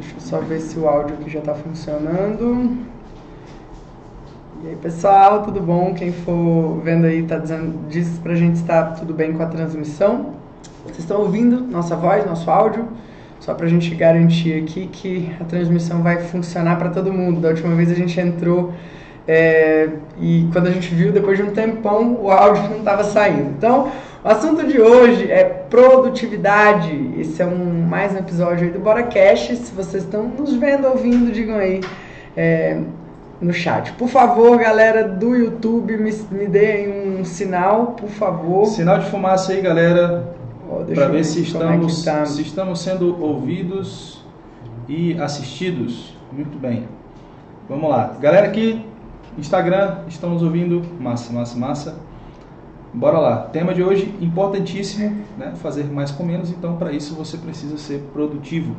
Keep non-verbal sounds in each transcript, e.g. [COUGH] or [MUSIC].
Deixa eu só ver se o áudio aqui já está funcionando. E aí, pessoal, tudo bom? Quem for vendo aí tá dizendo, diz pra gente se tá tudo bem com a transmissão. Vocês estão ouvindo nossa voz, nosso áudio? Só pra gente garantir aqui que a transmissão vai funcionar para todo mundo. Da última vez a gente entrou é, e quando a gente viu, depois de um tempão, o áudio não estava saindo. Então, o assunto de hoje é produtividade. Esse é um mais um episódio aí do Bora Cash. Se vocês estão nos vendo, ouvindo, digam aí é, no chat. Por favor, galera do YouTube, me, me deem um sinal, por favor. Sinal de fumaça aí, galera. Deixa Para eu ver se é estamos, tá. se estamos sendo ouvidos e assistidos. Muito bem. Vamos lá. Galera aqui, Instagram, estamos ouvindo. Massa, massa, massa. Bora lá. Tema de hoje importantíssimo, né? Fazer mais com menos. Então, para isso você precisa ser produtivo.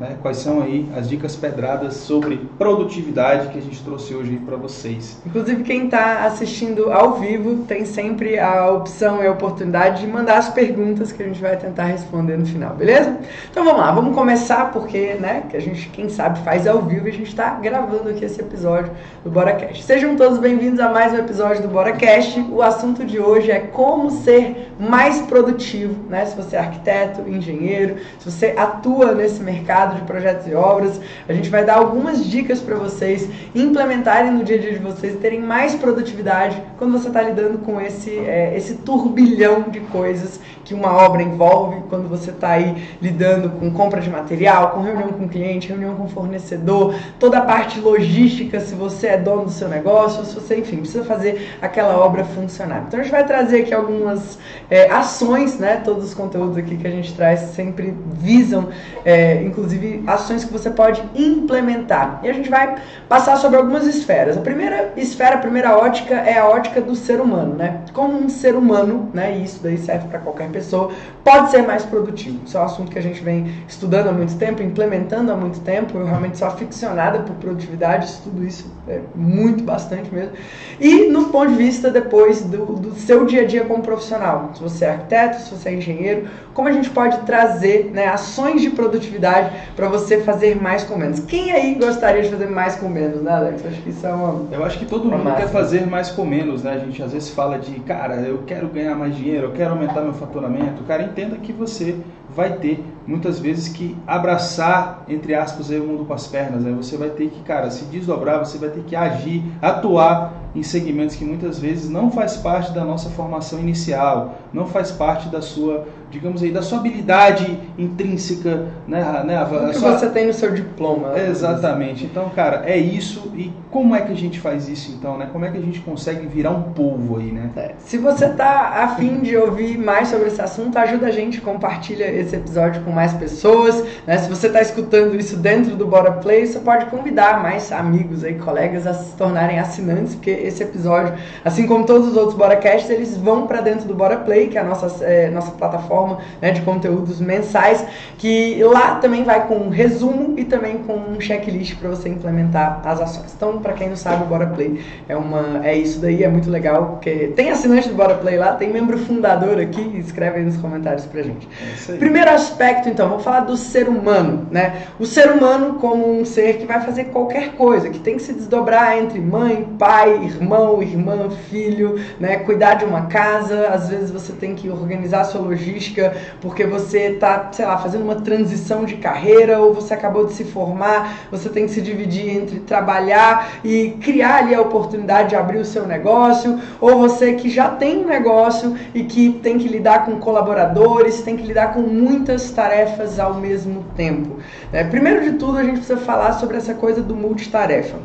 Né? Quais são aí as dicas pedradas sobre produtividade que a gente trouxe hoje para vocês? Inclusive, quem está assistindo ao vivo tem sempre a opção e a oportunidade de mandar as perguntas que a gente vai tentar responder no final, beleza? Então vamos lá, vamos começar porque, né, que a gente, quem sabe, faz ao vivo e a gente está gravando aqui esse episódio do BoraCast. Sejam todos bem-vindos a mais um episódio do BoraCast. O assunto de hoje é como ser mais produtivo, né? Se você é arquiteto, engenheiro, se você atua nesse mercado de projetos e obras, a gente vai dar algumas dicas para vocês implementarem no dia a dia de vocês, terem mais produtividade quando você está lidando com esse, é, esse turbilhão de coisas que uma obra envolve, quando você está aí lidando com compra de material, com reunião com cliente, reunião com fornecedor, toda a parte logística, se você é dono do seu negócio, se você, enfim, precisa fazer aquela obra funcionar. Então a gente vai trazer aqui algumas é, ações, né? Todos os conteúdos aqui que a gente traz sempre visam, é, inclusive, ações que você pode implementar. E a gente vai passar sobre algumas esferas. A primeira esfera, a primeira ótica é a ótica do ser humano, né? Como um ser humano, né? E isso daí serve para qualquer pessoa, pode ser mais produtivo. Isso é um assunto que a gente vem estudando há muito tempo, implementando há muito tempo. Eu realmente sou aficionada por produtividade, estudo isso é, muito, bastante mesmo. E no ponto de vista depois do, do seu dia a dia como profissional, se você é arquiteto, se você é engenheiro, como a gente pode trazer né, ações de produtividade para você fazer mais com menos. Quem aí gostaria de fazer mais com menos, né, Alex? Acho que isso é uma. Eu acho que todo mundo máxima. quer fazer mais com menos, né? A gente às vezes fala de, cara, eu quero ganhar mais dinheiro, eu quero aumentar meu faturamento. Cara, entenda que você vai ter muitas vezes que abraçar, entre aspas, aí, o mundo com as pernas. Né? Você vai ter que, cara, se desdobrar, você vai ter que agir, atuar em segmentos que muitas vezes não faz parte da nossa formação inicial, não faz parte da sua, digamos aí, da sua habilidade intrínseca, né? né? A, a que sua- você tem no seu diploma. né? Exatamente. Então, cara, é isso. E como é que a gente faz isso então, né? Como é que a gente consegue virar um polvo aí, né? É, Se você tá afim de ouvir mais sobre esse assunto, ajuda a gente, compartilha esse episódio com mais pessoas. né? Se você está escutando isso dentro do Bora Play, você pode convidar mais amigos aí, colegas a se tornarem assinantes, porque esse episódio, assim como todos os outros BoraCasts, eles vão para dentro do Bora Play, que é a nossa, é, nossa plataforma né, de conteúdos mensais, que lá também vai com um resumo e também com um checklist para você implementar as ações. Então, para quem não sabe, o Bora Play é uma é isso daí, é muito legal, porque tem assinante do Bora Play lá, tem membro fundador aqui, escreve aí nos comentários pra gente. É. Primeiro aspecto, então, vamos falar do ser humano, né? O ser humano como um ser que vai fazer qualquer coisa, que tem que se desdobrar entre mãe, pai, irmão, irmã, filho, né? Cuidar de uma casa, às vezes você tem que organizar a sua logística porque você tá, sei lá, fazendo uma transição de carreira ou você acabou de se formar, você tem que se dividir entre trabalhar e criar ali a oportunidade de abrir o seu negócio, ou você que já tem um negócio e que tem que lidar com colaboradores, tem que lidar com muitas tarefas ao mesmo tempo. né? Primeiro de tudo, a gente precisa falar sobre essa coisa do multitarefa.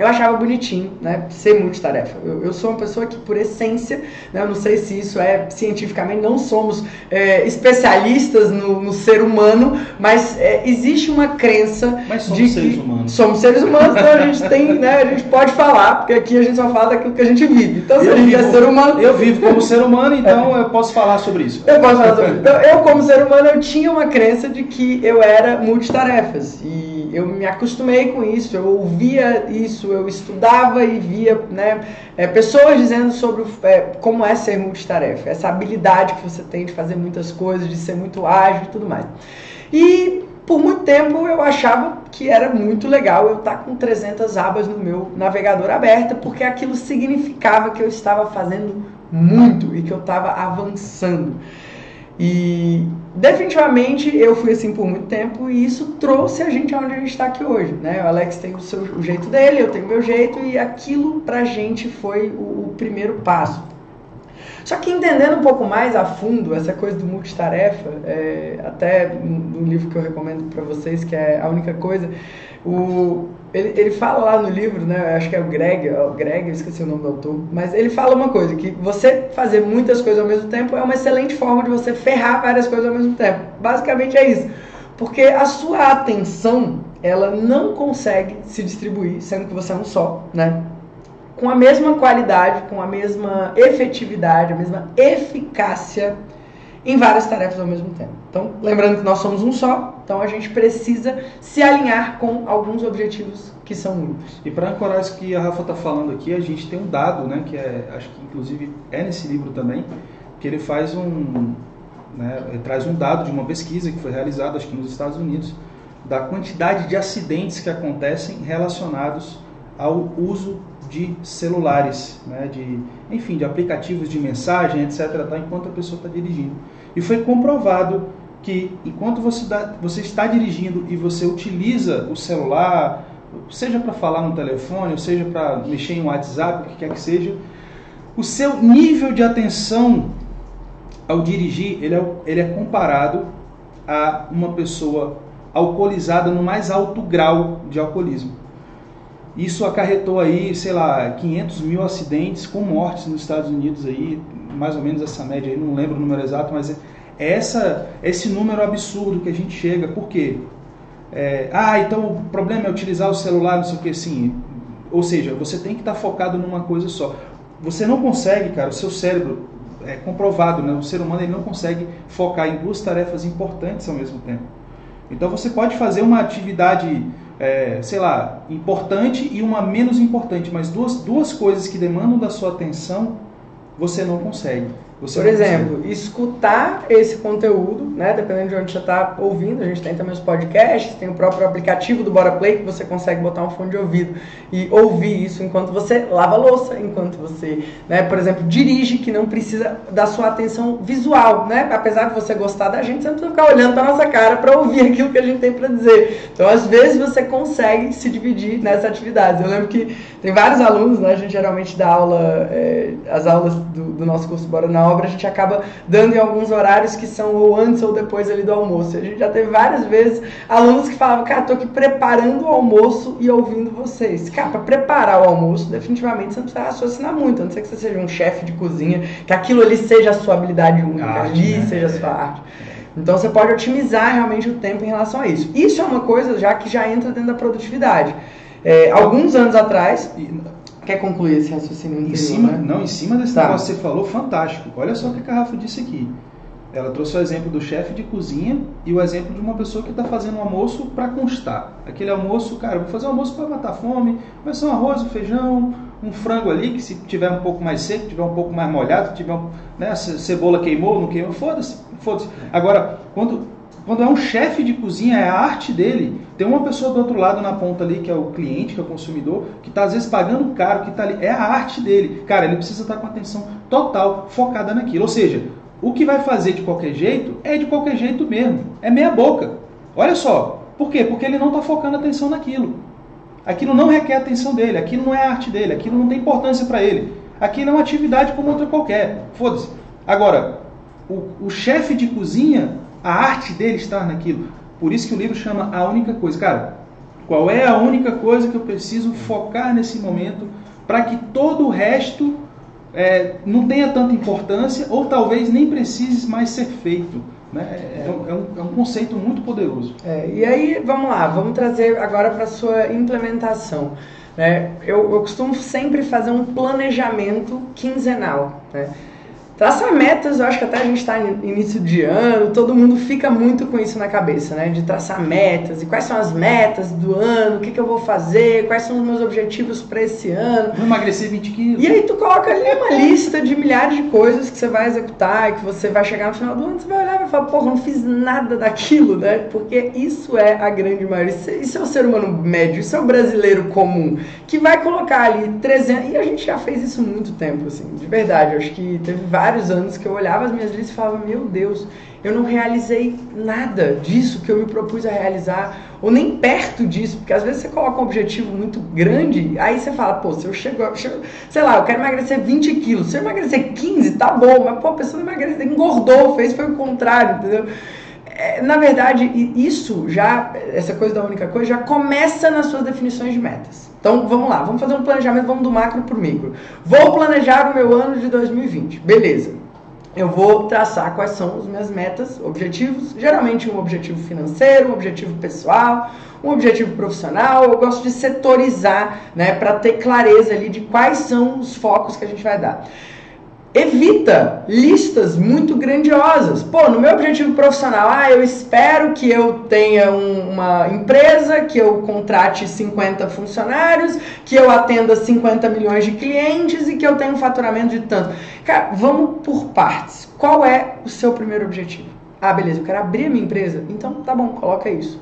Eu achava bonitinho, né, ser multitarefa. Eu, eu sou uma pessoa que, por essência, né, eu não sei se isso é cientificamente, não somos é, especialistas no, no ser humano, mas é, existe uma crença Mas somos de seres que humanos. somos seres humanos, então a gente tem, né, a gente pode falar, porque aqui a gente só fala daquilo que a gente vive. Então, se Eu a gente é vivo- ser humano, Eu vivo como ser humano, então eu posso falar sobre isso. eu posso falar sobre isso. Então, eu, como ser humano, eu tinha uma crença de que eu era multitarefas. E eu me acostumei com isso, eu ouvia isso, eu estudava e via né, é, pessoas dizendo sobre é, como é ser multitarefa, essa habilidade que você tem de fazer muitas coisas, de ser muito ágil e tudo mais. E por muito tempo eu achava que era muito legal eu estar com 300 abas no meu navegador aberta, porque aquilo significava que eu estava fazendo muito e que eu estava avançando. E definitivamente eu fui assim por muito tempo e isso trouxe a gente aonde a gente está aqui hoje, né? O Alex tem o seu o jeito dele, eu tenho o meu jeito e aquilo pra gente foi o, o primeiro passo. Só que entendendo um pouco mais a fundo essa coisa do multitarefa, é, até no livro que eu recomendo para vocês, que é a única coisa, o, ele, ele fala lá no livro, né? Acho que é o Greg, é o Greg, eu esqueci o nome do autor, mas ele fala uma coisa, que você fazer muitas coisas ao mesmo tempo é uma excelente forma de você ferrar várias coisas ao mesmo tempo. Basicamente é isso. Porque a sua atenção, ela não consegue se distribuir, sendo que você é um só, né? Com a mesma qualidade, com a mesma efetividade, a mesma eficácia em várias tarefas ao mesmo tempo. Então, lembrando que nós somos um só, então a gente precisa se alinhar com alguns objetivos que são únicos. E para ancorar isso que a Rafa está falando aqui, a gente tem um dado, né, que é, acho que inclusive é nesse livro também, que ele faz um, né, ele traz um dado de uma pesquisa que foi realizada, acho que nos Estados Unidos, da quantidade de acidentes que acontecem relacionados ao uso de celulares, né, de, enfim, de aplicativos de mensagem, etc., tá, enquanto a pessoa está dirigindo. E foi comprovado que enquanto você, dá, você está dirigindo e você utiliza o celular, seja para falar no telefone, ou seja para mexer em WhatsApp, o que quer que seja, o seu nível de atenção ao dirigir, ele é, ele é comparado a uma pessoa alcoolizada no mais alto grau de alcoolismo. Isso acarretou aí, sei lá, 500 mil acidentes com mortes nos Estados Unidos aí, mais ou menos essa média aí, não lembro o número exato, mas é essa, esse número absurdo que a gente chega. Por quê? É, ah, então o problema é utilizar o celular, não sei o que, sim. Ou seja, você tem que estar focado numa coisa só. Você não consegue, cara, o seu cérebro, é comprovado, né? O ser humano ele não consegue focar em duas tarefas importantes ao mesmo tempo. Então você pode fazer uma atividade é, sei lá, importante e uma menos importante, mas duas, duas coisas que demandam da sua atenção, você não consegue. Você Por exemplo, consegue. escutar esse conteúdo, né? Dependendo de onde você está ouvindo, a gente tem também os podcasts, tem o próprio aplicativo do Bora Play que você consegue botar um fone de ouvido e ouvir isso enquanto você lava louça, enquanto você, né, por exemplo, dirige, que não precisa da sua atenção visual, né? Apesar de você gostar da gente, você não precisa ficar olhando para nossa cara para ouvir [LAUGHS] aquilo que a gente tem para dizer. Então, às vezes você consegue se dividir nessa atividade. Eu lembro que tem vários alunos, né? A gente geralmente dá aula, é, as aulas do, do nosso curso Bora na obra, a gente acaba dando em alguns horários que são ou antes ou depois ali do almoço. A gente já teve várias vezes alunos que falavam, cara, tô aqui preparando o almoço e ouvindo vocês. Cara, para preparar o almoço, definitivamente você não precisa raciocinar muito, a não ser que você seja um chefe de cozinha, que aquilo ali seja a sua habilidade única, arte, ali né? seja a sua arte. Então você pode otimizar realmente o tempo em relação a isso. Isso é uma coisa já que já entra dentro da produtividade. É, alguns anos atrás, Quer concluir esse raciocínio anterior, em cima, né? Não, em cima desse tá. negócio que você falou, fantástico. Olha só o que a Rafa disse aqui. Ela trouxe o exemplo do chefe de cozinha e o exemplo de uma pessoa que está fazendo um almoço para constar. Aquele almoço, cara, vou fazer um almoço para matar fome, vai ser um arroz, um feijão, um frango ali, que se tiver um pouco mais seco, tiver um pouco mais molhado, tiver um, né, a cebola queimou, não queimou, foda-se, foda-se. Agora, quando quando é um chefe de cozinha, é a arte dele. Tem uma pessoa do outro lado na ponta ali, que é o cliente, que é o consumidor, que está às vezes pagando caro, que está ali. É a arte dele. Cara, ele precisa estar tá com atenção total, focada naquilo. Ou seja, o que vai fazer de qualquer jeito é de qualquer jeito mesmo. É meia boca. Olha só. Por quê? Porque ele não está focando atenção naquilo. Aquilo não requer atenção dele, aquilo não é a arte dele, aquilo não tem importância para ele. Aquilo é uma atividade como outra qualquer. Foda-se. Agora, o, o chefe de cozinha a arte dele estar naquilo. Por isso que o livro chama A Única Coisa. Cara, qual é a única coisa que eu preciso focar nesse momento para que todo o resto é, não tenha tanta importância ou talvez nem precise mais ser feito. Né? É, é, um, é um, conceito muito poderoso. É, e aí, vamos lá, vamos trazer agora para a sua implementação. Né? Eu, eu costumo sempre fazer um planejamento quinzenal. Né? Traçar metas, eu acho que até a gente está em início de ano, todo mundo fica muito com isso na cabeça, né? De traçar metas, e quais são as metas do ano, o que, que eu vou fazer, quais são os meus objetivos para esse ano. Vou emagrecer 20 quilos. E aí tu coloca ali uma lista de milhares de coisas que você vai executar e que você vai chegar no final do ano, você vai olhar e vai falar, porra, não fiz nada daquilo, né? Porque isso é a grande maioria, isso é o ser humano médio, isso é o brasileiro comum, que vai colocar ali 300, e a gente já fez isso muito tempo, assim, de verdade, eu acho que teve vários vários anos que eu olhava as minhas listas e falava, meu Deus, eu não realizei nada disso que eu me propus a realizar, ou nem perto disso, porque às vezes você coloca um objetivo muito grande, aí você fala, pô, se eu chego, eu chego sei lá, eu quero emagrecer 20 quilos, se eu emagrecer 15, tá bom, mas pô, a pessoa emagreceu, engordou, fez, foi o contrário, entendeu? É, na verdade, isso já, essa coisa da única coisa, já começa nas suas definições de metas. Então vamos lá, vamos fazer um planejamento, vamos do macro para o micro. Vou planejar o meu ano de 2020, beleza. Eu vou traçar quais são as minhas metas, objetivos, geralmente um objetivo financeiro, um objetivo pessoal, um objetivo profissional. Eu gosto de setorizar, né, para ter clareza ali de quais são os focos que a gente vai dar evita listas muito grandiosas. Pô, no meu objetivo profissional, ah, eu espero que eu tenha um, uma empresa, que eu contrate 50 funcionários, que eu atenda 50 milhões de clientes e que eu tenha um faturamento de tanto. Cara, vamos por partes. Qual é o seu primeiro objetivo? Ah, beleza, eu quero abrir a minha empresa. Então, tá bom, coloca isso.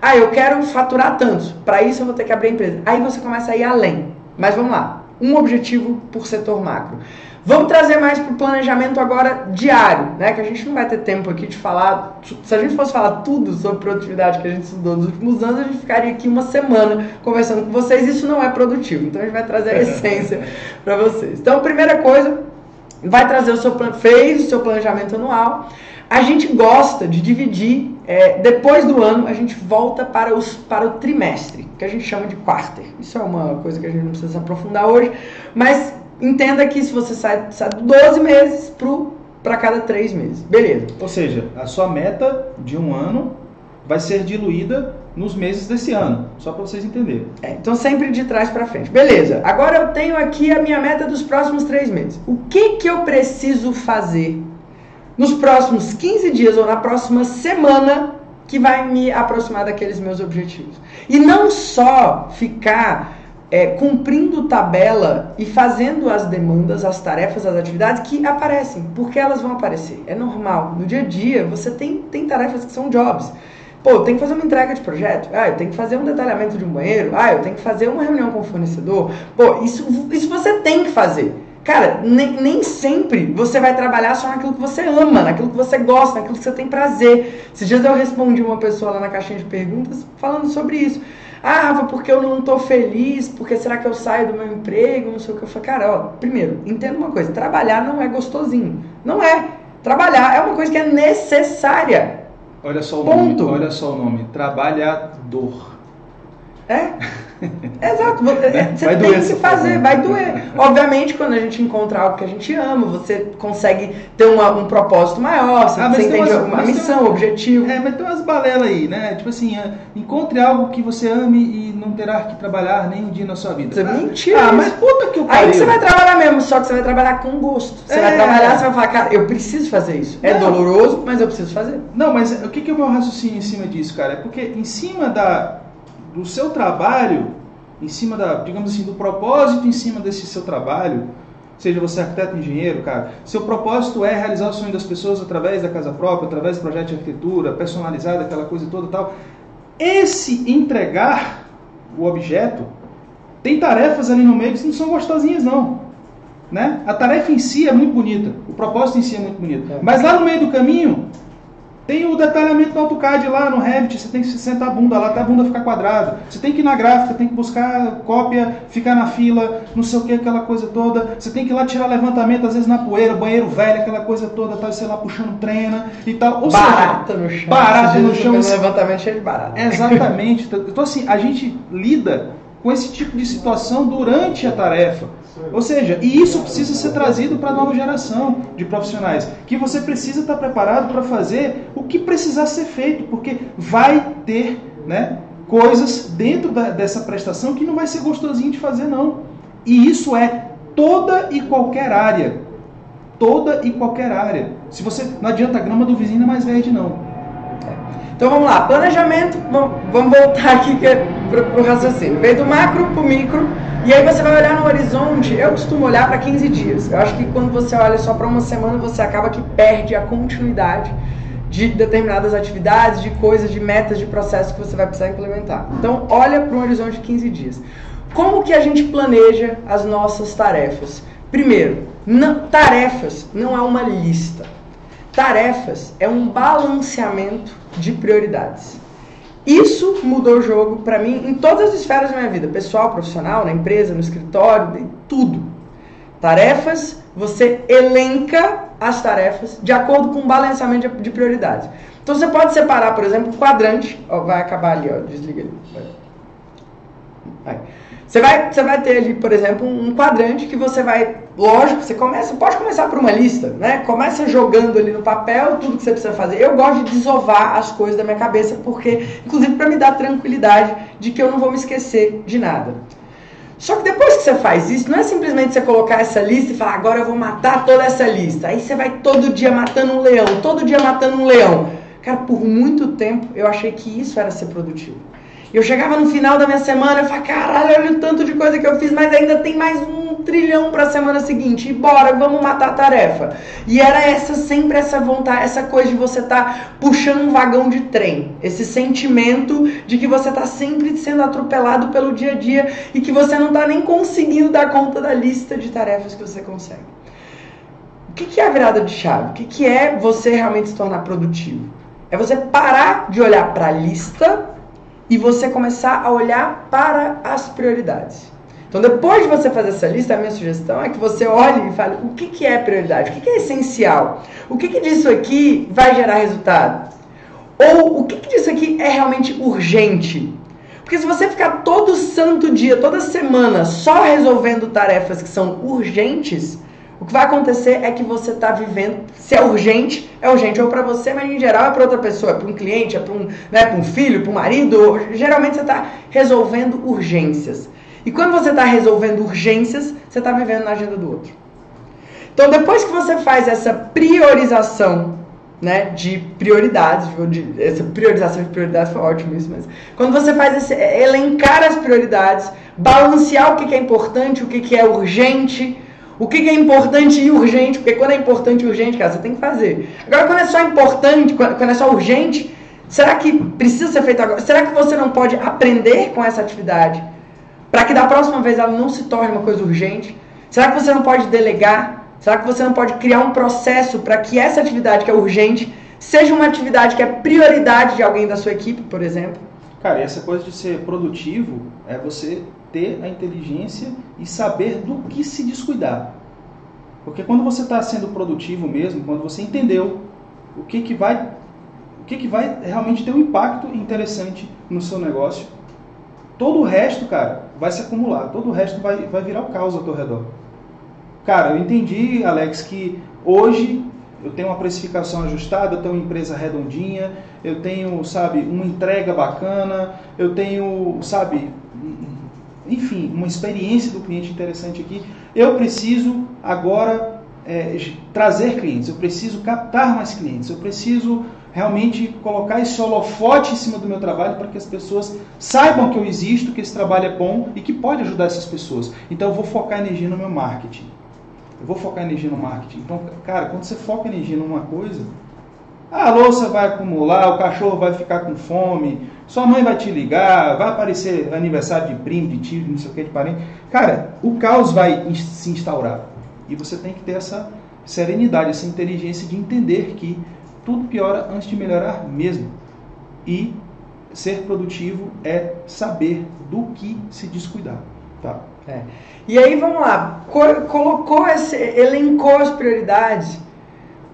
Ah, eu quero faturar tanto. Para isso eu vou ter que abrir a empresa. Aí você começa a ir além. Mas vamos lá. Um objetivo por setor macro. Vamos trazer mais para o planejamento agora diário, né? Que a gente não vai ter tempo aqui de falar. Se a gente fosse falar tudo sobre produtividade que a gente estudou nos últimos anos, a gente ficaria aqui uma semana conversando com vocês. Isso não é produtivo. Então a gente vai trazer a [LAUGHS] essência para vocês. Então, primeira coisa, vai trazer o seu plan... fez o seu planejamento anual. A gente gosta de dividir, é, depois do ano, a gente volta para, os, para o trimestre, que a gente chama de quarter. Isso é uma coisa que a gente não precisa se aprofundar hoje, mas entenda que se você sai, sai 12 meses para cada 3 meses. Beleza. Ou seja, a sua meta de um ano vai ser diluída nos meses desse ano, só para vocês entenderem. É, então sempre de trás para frente. Beleza. Agora eu tenho aqui a minha meta dos próximos três meses. O que que eu preciso fazer nos próximos 15 dias ou na próxima semana que vai me aproximar daqueles meus objetivos? E não só ficar é, cumprindo tabela e fazendo as demandas, as tarefas, as atividades que aparecem, porque elas vão aparecer. É normal. No dia a dia, você tem, tem tarefas que são jobs. Pô, tenho que fazer uma entrega de projeto. Ah, eu tenho que fazer um detalhamento de um banheiro. Ah, eu tenho que fazer uma reunião com o fornecedor. Pô, isso, isso você tem que fazer. Cara, nem, nem sempre você vai trabalhar só naquilo que você ama, naquilo que você gosta, naquilo que você tem prazer. Esses dias eu respondi uma pessoa lá na caixinha de perguntas falando sobre isso. Ah, Rafa, porque eu não estou feliz, porque será que eu saio do meu emprego, não sei o que. Eu falei, cara, ó, primeiro, entenda uma coisa, trabalhar não é gostosinho. Não é. Trabalhar é uma coisa que é necessária. Olha só o Ponto. nome, olha só o nome, trabalhador. É? Exato, você, né? você tem que fazer, vai doer. Obviamente, quando a gente encontra algo que a gente ama, você consegue ter uma, um propósito maior, você, ah, você entende umas, uma missão, um objetivo. É, mas tem umas balelas aí, né? Tipo assim, é, encontre algo que você ame e não terá que trabalhar nem um dia na sua vida. Você ah, mentira. Ah, mas puta que o pariu. Aí que você vai trabalhar mesmo, só que você vai trabalhar com gosto. Você é. vai trabalhar, você vai falar, cara, eu preciso fazer isso. É não. doloroso, mas eu preciso fazer. Não, mas o que, que é o meu raciocínio em cima disso, cara? É porque em cima da, do seu trabalho em cima da, digamos assim, do propósito em cima desse seu trabalho, seja você arquiteto, engenheiro, cara, seu propósito é realizar o sonho das pessoas através da casa própria, através do projeto de arquitetura, personalizado, aquela coisa toda tal. Esse entregar o objeto tem tarefas ali no meio que não são gostosinhas não. Né? A tarefa em si é muito bonita, o propósito em si é muito bonito. É. Mas lá no meio do caminho tem o detalhamento do AutoCAD lá no Revit, você tem que sentar a bunda lá até a bunda ficar quadrada. Você tem que ir na gráfica, tem que buscar cópia, ficar na fila, não sei o que, aquela coisa toda. Você tem que ir lá tirar levantamento, às vezes na poeira, banheiro velho, aquela coisa toda, tá, sei lá, puxando trena e tal. Ou barata seja, no chão. Barata no chão. levantamento cheio de barata. Exatamente. Então assim, a gente lida com esse tipo de situação durante a tarefa. Ou seja, e isso precisa ser trazido para a nova geração de profissionais, que você precisa estar preparado para fazer o que precisar ser feito, porque vai ter né, coisas dentro da, dessa prestação que não vai ser gostosinho de fazer, não. E isso é toda e qualquer área. toda e qualquer área. Se você não adianta a grama do vizinho é mais verde não. Então vamos lá, planejamento, vamos voltar aqui é para o raciocínio. Veio do macro para o micro, e aí você vai olhar no horizonte, eu costumo olhar para 15 dias. Eu acho que quando você olha só para uma semana, você acaba que perde a continuidade de determinadas atividades, de coisas, de metas, de processos que você vai precisar implementar. Então, olha para um horizonte de 15 dias. Como que a gente planeja as nossas tarefas? Primeiro, não, tarefas não é uma lista. Tarefas é um balanceamento de prioridades. Isso mudou o jogo para mim em todas as esferas da minha vida, pessoal, profissional, na empresa, no escritório, tudo. Tarefas, você elenca as tarefas de acordo com o balanceamento de prioridades. Então você pode separar, por exemplo, quadrante, ó, vai acabar ali, ó, desliga ali. Vai. Você vai, você vai ter ali, por exemplo, um quadrante que você vai, lógico, você começa, pode começar por uma lista, né? Começa jogando ali no papel tudo que você precisa fazer. Eu gosto de desovar as coisas da minha cabeça porque, inclusive, para me dar tranquilidade de que eu não vou me esquecer de nada. Só que depois que você faz isso, não é simplesmente você colocar essa lista e falar, agora eu vou matar toda essa lista. Aí você vai todo dia matando um leão, todo dia matando um leão. Cara, por muito tempo eu achei que isso era ser produtivo. Eu chegava no final da minha semana e falava, caralho, olha o tanto de coisa que eu fiz, mas ainda tem mais um trilhão para a semana seguinte. E bora, vamos matar a tarefa. E era essa sempre essa vontade, essa coisa de você estar tá puxando um vagão de trem. Esse sentimento de que você está sempre sendo atropelado pelo dia a dia e que você não está nem conseguindo dar conta da lista de tarefas que você consegue. O que, que é a virada de chave? O que, que é você realmente se tornar produtivo? É você parar de olhar para a lista e você começar a olhar para as prioridades. Então, depois de você fazer essa lista, a minha sugestão é que você olhe e fale o que, que é prioridade, o que, que é essencial, o que, que disso aqui vai gerar resultado, ou o que, que disso aqui é realmente urgente. Porque se você ficar todo santo dia, toda semana, só resolvendo tarefas que são urgentes, o que vai acontecer é que você está vivendo, se é urgente, é urgente ou para você, mas em geral é para outra pessoa, é para um cliente, é para um, né, um filho, para um marido. Geralmente você está resolvendo urgências. E quando você está resolvendo urgências, você está vivendo na agenda do outro. Então, depois que você faz essa priorização né, de prioridades, de, essa priorização de prioridades foi ótimo isso, mas quando você faz esse, elencar as prioridades, balancear o que, que é importante, o que, que é urgente, o que, é importante e urgente, porque quando é importante e urgente, cara, você tem que fazer. Agora, quando é só importante, quando é só urgente, será que precisa ser feito agora? Será que você não pode aprender com essa atividade para que da próxima vez ela não se torne uma coisa urgente? Será que você não pode delegar? Será que você não pode criar um processo para que essa atividade que é urgente seja uma atividade que é prioridade de alguém da sua equipe, por exemplo? Cara, essa coisa de ser produtivo é você ter a inteligência e saber do que se descuidar. Porque quando você está sendo produtivo mesmo, quando você entendeu o que, que vai o que, que vai realmente ter um impacto interessante no seu negócio, todo o resto, cara, vai se acumular. Todo o resto vai, vai virar o caos ao teu redor. Cara, eu entendi, Alex, que hoje eu tenho uma precificação ajustada, eu tenho uma empresa redondinha, eu tenho, sabe, uma entrega bacana, eu tenho, sabe, enfim, uma experiência do cliente interessante aqui. Eu preciso agora é, trazer clientes, eu preciso captar mais clientes, eu preciso realmente colocar esse holofote em cima do meu trabalho para que as pessoas saibam que eu existo, que esse trabalho é bom e que pode ajudar essas pessoas. Então eu vou focar energia no meu marketing. Eu vou focar energia no marketing. Então, cara, quando você foca energia numa coisa, a louça vai acumular, o cachorro vai ficar com fome, sua mãe vai te ligar, vai aparecer aniversário de primo, de tio, não sei o que, de parente. Cara, o caos vai se instaurar. E você tem que ter essa serenidade, essa inteligência de entender que tudo piora antes de melhorar mesmo. E ser produtivo é saber do que se descuidar. Tá? É. E aí vamos lá, colocou esse, elencou as prioridades.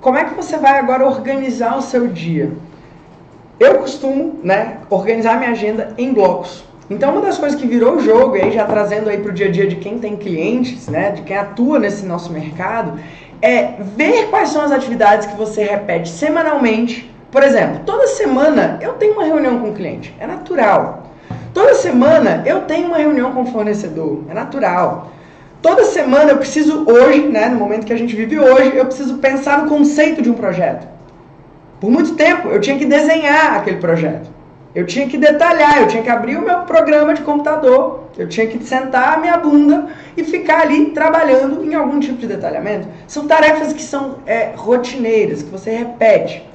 Como é que você vai agora organizar o seu dia? Eu costumo, né, organizar minha agenda em blocos. Então uma das coisas que virou o jogo, aí já trazendo aí para o dia a dia de quem tem clientes, né, de quem atua nesse nosso mercado, é ver quais são as atividades que você repete semanalmente. Por exemplo, toda semana eu tenho uma reunião com o cliente, é natural. Toda semana eu tenho uma reunião com o fornecedor, é natural. Toda semana eu preciso hoje, né, no momento que a gente vive hoje, eu preciso pensar no conceito de um projeto. Por muito tempo eu tinha que desenhar aquele projeto. Eu tinha que detalhar, eu tinha que abrir o meu programa de computador, eu tinha que sentar a minha bunda e ficar ali trabalhando em algum tipo de detalhamento. São tarefas que são é, rotineiras, que você repete.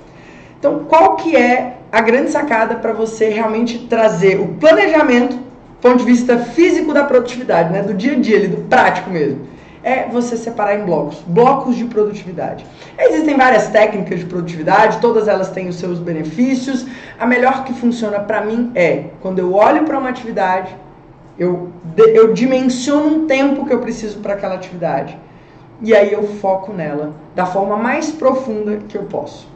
Então, qual que é a grande sacada para você realmente trazer o planejamento, ponto de vista físico da produtividade, né, do dia a dia, ali, do prático mesmo? é você separar em blocos, blocos de produtividade. Existem várias técnicas de produtividade, todas elas têm os seus benefícios. A melhor que funciona para mim é quando eu olho para uma atividade, eu, eu dimensiono um tempo que eu preciso para aquela atividade. E aí eu foco nela da forma mais profunda que eu posso.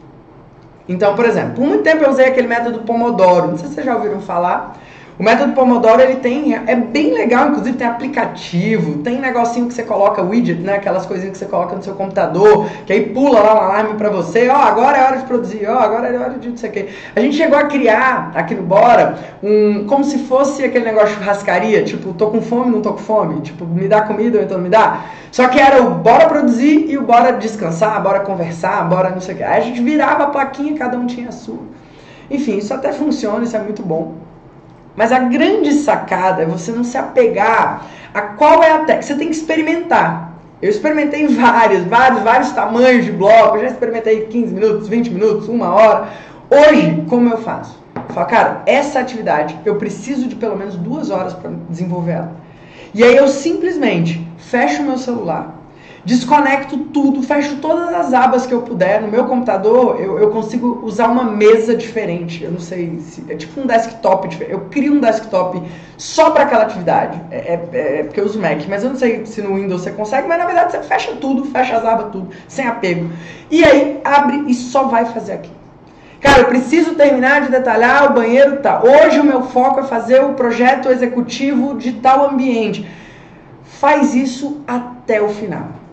Então, por exemplo, por muito tempo eu usei aquele método Pomodoro. Não sei se vocês já ouviram falar. O método Pomodoro ele tem é bem legal, inclusive tem aplicativo, tem negocinho que você coloca widget, né, aquelas coisinhas que você coloca no seu computador, que aí pula lá um alarme para você, ó, agora é hora de produzir, ó, agora é hora de não sei o quê. A gente chegou a criar aqui no Bora um como se fosse aquele negócio de churrascaria, tipo, tô com fome, não tô com fome, tipo, me dá comida ou então me dá. Só que era o bora produzir e o bora descansar, bora conversar, bora não sei o quê. Aí a gente virava a plaquinha, cada um tinha a sua. Enfim, isso até funciona, isso é muito bom. Mas a grande sacada é você não se apegar a qual é a técnica. Você tem que experimentar. Eu experimentei [LAUGHS] vários, vários, vários tamanhos de bloco. Eu já experimentei 15 minutos, 20 minutos, uma hora. Hoje, como eu faço? Eu falo, cara, essa atividade eu preciso de pelo menos duas horas para desenvolver ela. E aí eu simplesmente fecho o meu celular, desconecto tudo, fecho todas as abas que eu puder. No meu computador, eu, eu consigo usar uma mesa diferente. Eu não sei se. É tipo um desktop. Eu crio um desktop só para aquela atividade. É, é, é, porque eu uso Mac, mas eu não sei se no Windows você consegue, mas na verdade você fecha tudo, fecha as abas, tudo, sem apego. E aí abre e só vai fazer aqui. Cara, eu preciso terminar de detalhar o banheiro, tá? Hoje o meu foco é fazer o projeto executivo de tal ambiente. Faz isso até o final.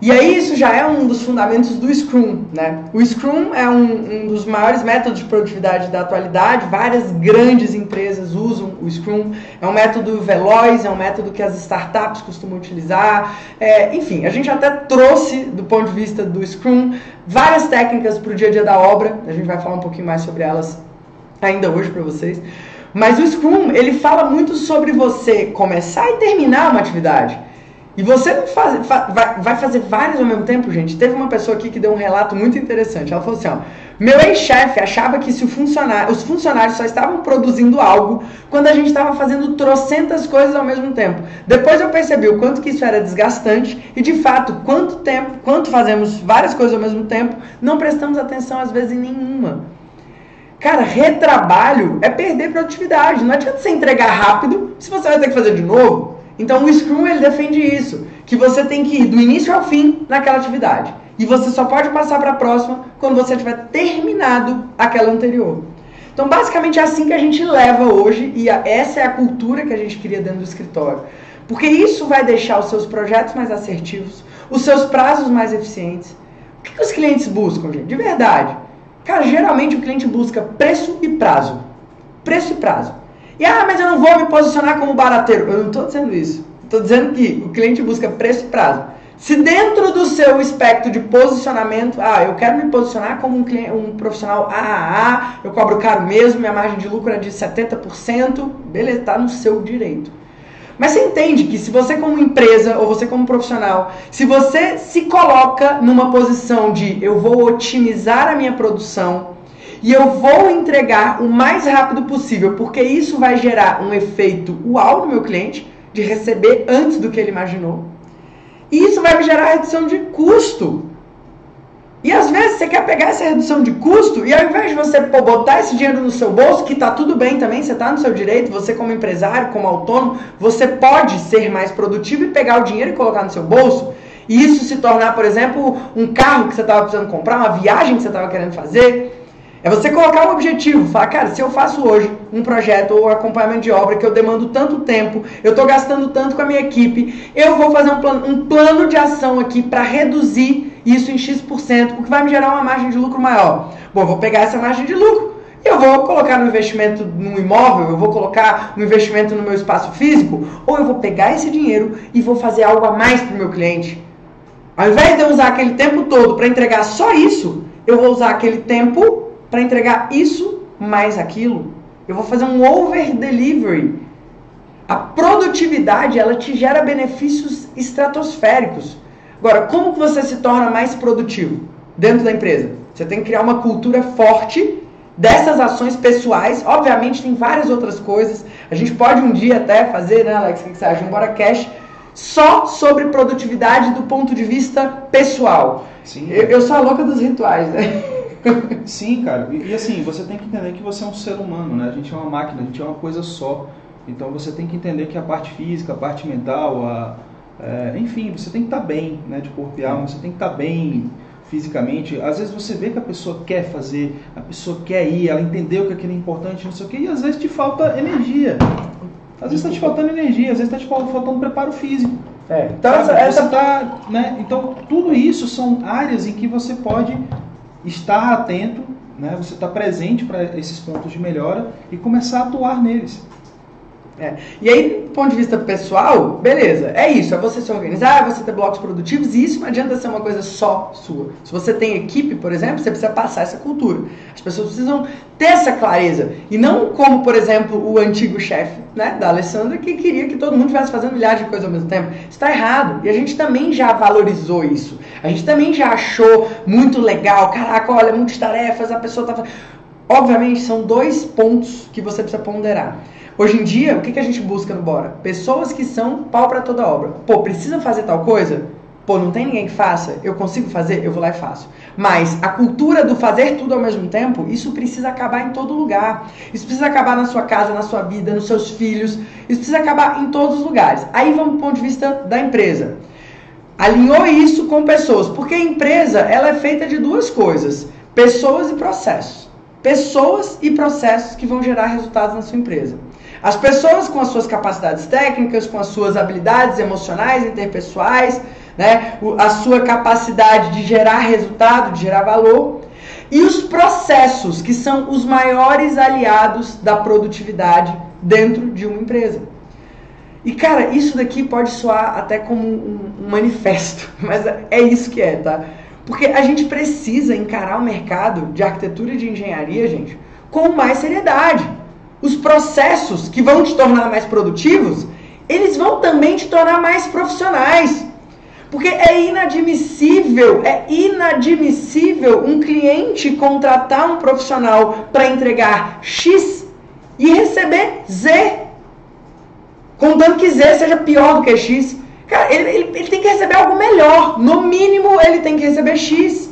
E aí isso já é um dos fundamentos do Scrum, né? O Scrum é um, um, dos maiores métodos de produtividade da atualidade, várias grandes empresas usam o Scrum, é um método veloz, é um método que as startups costumam utilizar, é, enfim, a gente até trouxe, do ponto de vista do Scrum, várias técnicas para o dia a dia da obra, a gente vai falar um pouquinho mais sobre elas ainda hoje para vocês, mas o Scrum, ele fala muito sobre você começar e terminar uma atividade, e você faz, vai, vai fazer vários ao mesmo tempo, gente. Teve uma pessoa aqui que deu um relato muito interessante. Ela falou assim: ó, meu ex-chefe achava que se funcionário, os funcionários só estavam produzindo algo quando a gente estava fazendo trocentas coisas ao mesmo tempo. Depois eu percebi o quanto que isso era desgastante e, de fato, quanto tempo, quanto fazemos várias coisas ao mesmo tempo, não prestamos atenção às vezes em nenhuma. Cara, retrabalho é perder produtividade. Não adianta você entregar rápido se você vai ter que fazer de novo. Então o Scrum ele defende isso, que você tem que ir do início ao fim naquela atividade. E você só pode passar para a próxima quando você tiver terminado aquela anterior. Então, basicamente é assim que a gente leva hoje, e essa é a cultura que a gente cria dentro do escritório. Porque isso vai deixar os seus projetos mais assertivos, os seus prazos mais eficientes. O que, que os clientes buscam, gente? De verdade. Cara, geralmente o cliente busca preço e prazo. Preço e prazo. E ah, mas eu não vou me posicionar como barateiro. Eu não estou dizendo isso. Estou dizendo que o cliente busca preço e prazo. Se dentro do seu espectro de posicionamento, ah, eu quero me posicionar como um, cliente, um profissional AAA, eu cobro caro mesmo, minha margem de lucro é de 70%, beleza, está no seu direito. Mas você entende que se você como empresa ou você como profissional, se você se coloca numa posição de eu vou otimizar a minha produção, e eu vou entregar o mais rápido possível, porque isso vai gerar um efeito uau no meu cliente, de receber antes do que ele imaginou. E isso vai gerar redução de custo. E às vezes você quer pegar essa redução de custo e ao invés de você pô, botar esse dinheiro no seu bolso, que tá tudo bem também, você tá no seu direito, você como empresário, como autônomo, você pode ser mais produtivo e pegar o dinheiro e colocar no seu bolso. E isso se tornar, por exemplo, um carro que você estava precisando comprar, uma viagem que você estava querendo fazer. É você colocar um objetivo, falar, cara, se eu faço hoje um projeto ou acompanhamento de obra que eu demando tanto tempo, eu estou gastando tanto com a minha equipe, eu vou fazer um plano, um plano de ação aqui para reduzir isso em X%, o que vai me gerar uma margem de lucro maior. Bom, vou pegar essa margem de lucro, Eu vou colocar no investimento no imóvel, eu vou colocar no investimento no meu espaço físico, ou eu vou pegar esse dinheiro e vou fazer algo a mais para o meu cliente. Ao invés de eu usar aquele tempo todo para entregar só isso, eu vou usar aquele tempo para entregar isso mais aquilo. Eu vou fazer um over delivery. A produtividade, ela te gera benefícios estratosféricos. Agora, como que você se torna mais produtivo dentro da empresa? Você tem que criar uma cultura forte dessas ações pessoais. Obviamente tem várias outras coisas. A gente pode um dia até fazer, né, Alex, o que você acha? Um Bora Cash só sobre produtividade do ponto de vista pessoal. Sim. Eu, eu sou a louca dos rituais, né? Sim, cara. E, e, assim, você tem que entender que você é um ser humano, né? A gente é uma máquina, a gente é uma coisa só. Então você tem que entender que a parte física, a parte mental, a, é, enfim, você tem que estar tá bem, né? De corpo e alma, você tem que estar tá bem fisicamente. Às vezes você vê que a pessoa quer fazer, a pessoa quer ir, ela entendeu que aquilo é importante, não sei o quê, e às vezes te falta energia. Às vezes está te faltando energia, às vezes está te faltando preparo físico. É. Então, essa, essa... Tá, né? então, tudo isso são áreas em que você pode estar atento, né? você está presente para esses pontos de melhora e começar a atuar neles. É. E aí, do ponto de vista pessoal, beleza, é isso, é você se organizar, é você ter blocos produtivos, e isso não adianta ser uma coisa só sua. Se você tem equipe, por exemplo, você precisa passar essa cultura. As pessoas precisam ter essa clareza. E não como, por exemplo, o antigo chefe né, da Alessandra, que queria que todo mundo estivesse fazendo milhares de coisas ao mesmo tempo. Está errado. E a gente também já valorizou isso. A gente também já achou muito legal. Caraca, olha, muitas tarefas, a pessoa está Obviamente, são dois pontos que você precisa ponderar. Hoje em dia, o que, que a gente busca no Bora? Pessoas que são pau para toda obra. Pô, precisa fazer tal coisa? Pô, não tem ninguém que faça? Eu consigo fazer? Eu vou lá e faço. Mas a cultura do fazer tudo ao mesmo tempo, isso precisa acabar em todo lugar. Isso precisa acabar na sua casa, na sua vida, nos seus filhos. Isso precisa acabar em todos os lugares. Aí vamos do ponto de vista da empresa. Alinhou isso com pessoas, porque a empresa ela é feita de duas coisas: pessoas e processos. Pessoas e processos que vão gerar resultados na sua empresa. As pessoas com as suas capacidades técnicas, com as suas habilidades emocionais, interpessoais, né, a sua capacidade de gerar resultado, de gerar valor, e os processos, que são os maiores aliados da produtividade dentro de uma empresa. E cara, isso daqui pode soar até como um, um manifesto, [LAUGHS] mas é isso que é, tá? Porque a gente precisa encarar o mercado de arquitetura e de engenharia, gente, com mais seriedade os processos que vão te tornar mais produtivos, eles vão também te tornar mais profissionais. Porque é inadmissível, é inadmissível um cliente contratar um profissional para entregar X e receber Z. Contando que Z seja pior do que X. Cara, ele, ele, ele tem que receber algo melhor. No mínimo, ele tem que receber X.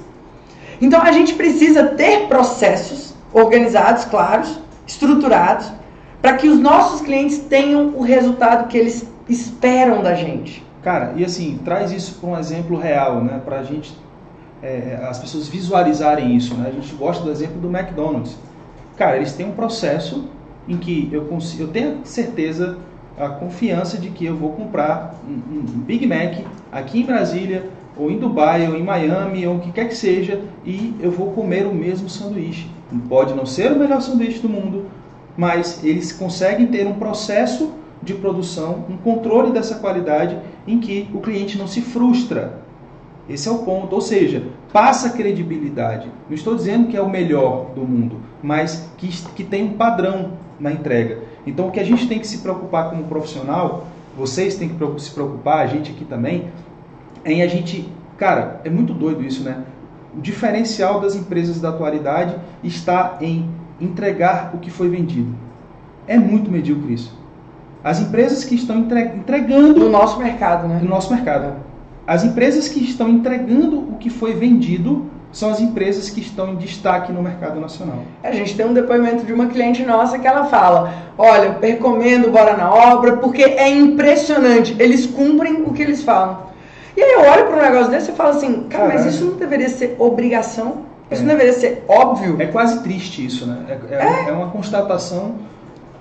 Então a gente precisa ter processos organizados, claros, estruturados para que os nossos clientes tenham o resultado que eles esperam da gente. Cara, e assim, traz isso para um exemplo real, né? Para a gente, é, as pessoas visualizarem isso, né? A gente gosta do exemplo do McDonald's. Cara, eles têm um processo em que eu, consigo, eu tenho certeza, a confiança de que eu vou comprar um, um Big Mac aqui em Brasília, ou em Dubai, ou em Miami, ou o que quer que seja, e eu vou comer o mesmo sanduíche. Pode não ser o melhor sanduíche do mundo, mas eles conseguem ter um processo de produção, um controle dessa qualidade em que o cliente não se frustra. Esse é o ponto, ou seja, passa credibilidade. Não estou dizendo que é o melhor do mundo, mas que, que tem um padrão na entrega. Então, o que a gente tem que se preocupar como profissional, vocês têm que se preocupar, a gente aqui também, em a gente. Cara, é muito doido isso, né? O diferencial das empresas da atualidade está em entregar o que foi vendido. É muito medíocre isso. As empresas que estão entregando. No nosso mercado, né? No nosso mercado. As empresas que estão entregando o que foi vendido são as empresas que estão em destaque no mercado nacional. A gente tem um depoimento de uma cliente nossa que ela fala: Olha, recomendo Bora na Obra porque é impressionante. Eles cumprem o que eles falam. E aí eu olho para um negócio desse e falo assim: Cara, mas isso não deveria ser obrigação? Isso é. deveria ser óbvio. É quase triste isso, né? É, é, é. é uma constatação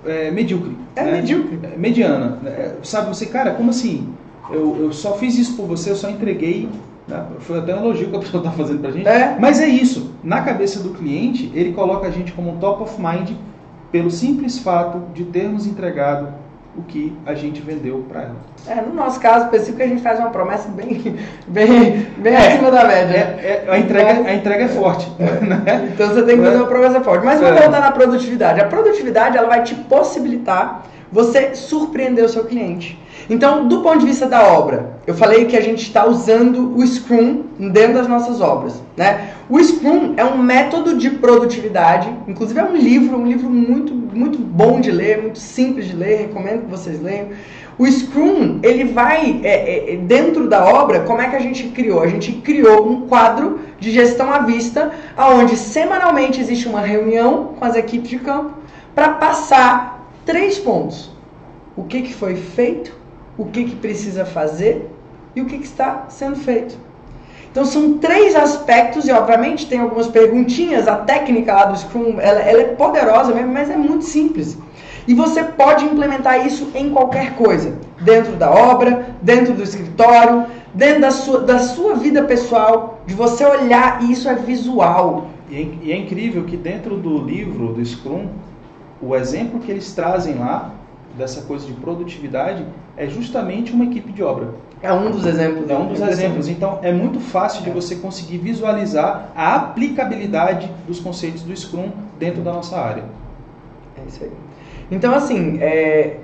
é, medíocre. É né? medíocre. mediana. sabe, você, cara, como assim? Eu, eu só fiz isso por você, eu só entreguei Né? Foi até um elogio que a pessoa está fazendo para a gente. É. Mas é isso. Na cabeça do cliente, ele coloca a gente como top of mind pelo simples fato de termos entregado o que a gente vendeu para ela. É, no nosso caso específico, a gente faz uma promessa bem, [LAUGHS] bem, bem é, acima da média. É, é, a, entrega, a entrega é forte. [LAUGHS] É. [LAUGHS] Né? Então você tem que fazer uma promessa forte. Mas vamos é. voltar na produtividade. A produtividade ela vai te possibilitar você surpreender o seu cliente. Então, do ponto de vista da obra, eu falei que a gente está usando o Scrum dentro das nossas obras. Né? O Scrum é um método de produtividade, inclusive é um livro, um livro muito, muito bom de ler, muito simples de ler, recomendo que vocês leiam. O Scrum, ele vai, é, é, dentro da obra, como é que a gente criou? A gente criou um quadro de gestão à vista, onde semanalmente existe uma reunião com as equipes de campo para passar três pontos. O que, que foi feito, o que, que precisa fazer e o que, que está sendo feito. Então são três aspectos e obviamente tem algumas perguntinhas. A técnica lá do Scrum ela, ela, é poderosa mesmo, mas é muito simples. E você pode implementar isso em qualquer coisa, dentro da obra, dentro do escritório, dentro da sua, da sua vida pessoal, de você olhar e isso é visual. E é, e é incrível que dentro do livro do Scrum, o exemplo que eles trazem lá dessa coisa de produtividade é justamente uma equipe de obra. É um dos exemplos. É um dos exemplos. Então, é muito fácil de você conseguir visualizar a aplicabilidade dos conceitos do Scrum dentro da nossa área. É isso aí. Então, assim, é,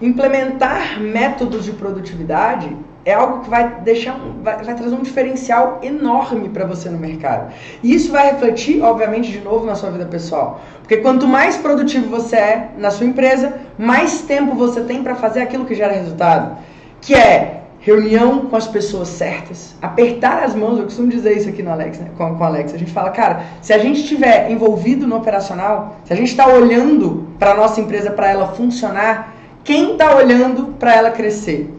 implementar métodos de produtividade é algo que vai deixar um, vai, vai trazer um diferencial enorme para você no mercado. E isso vai refletir, obviamente, de novo na sua vida pessoal. Porque quanto mais produtivo você é na sua empresa, mais tempo você tem para fazer aquilo que gera resultado. Que é reunião com as pessoas certas, apertar as mãos, eu costumo dizer isso aqui no Alex, né, com, com o Alex, a gente fala, cara, se a gente estiver envolvido no operacional, se a gente está olhando para a nossa empresa para ela funcionar, quem está olhando para ela crescer?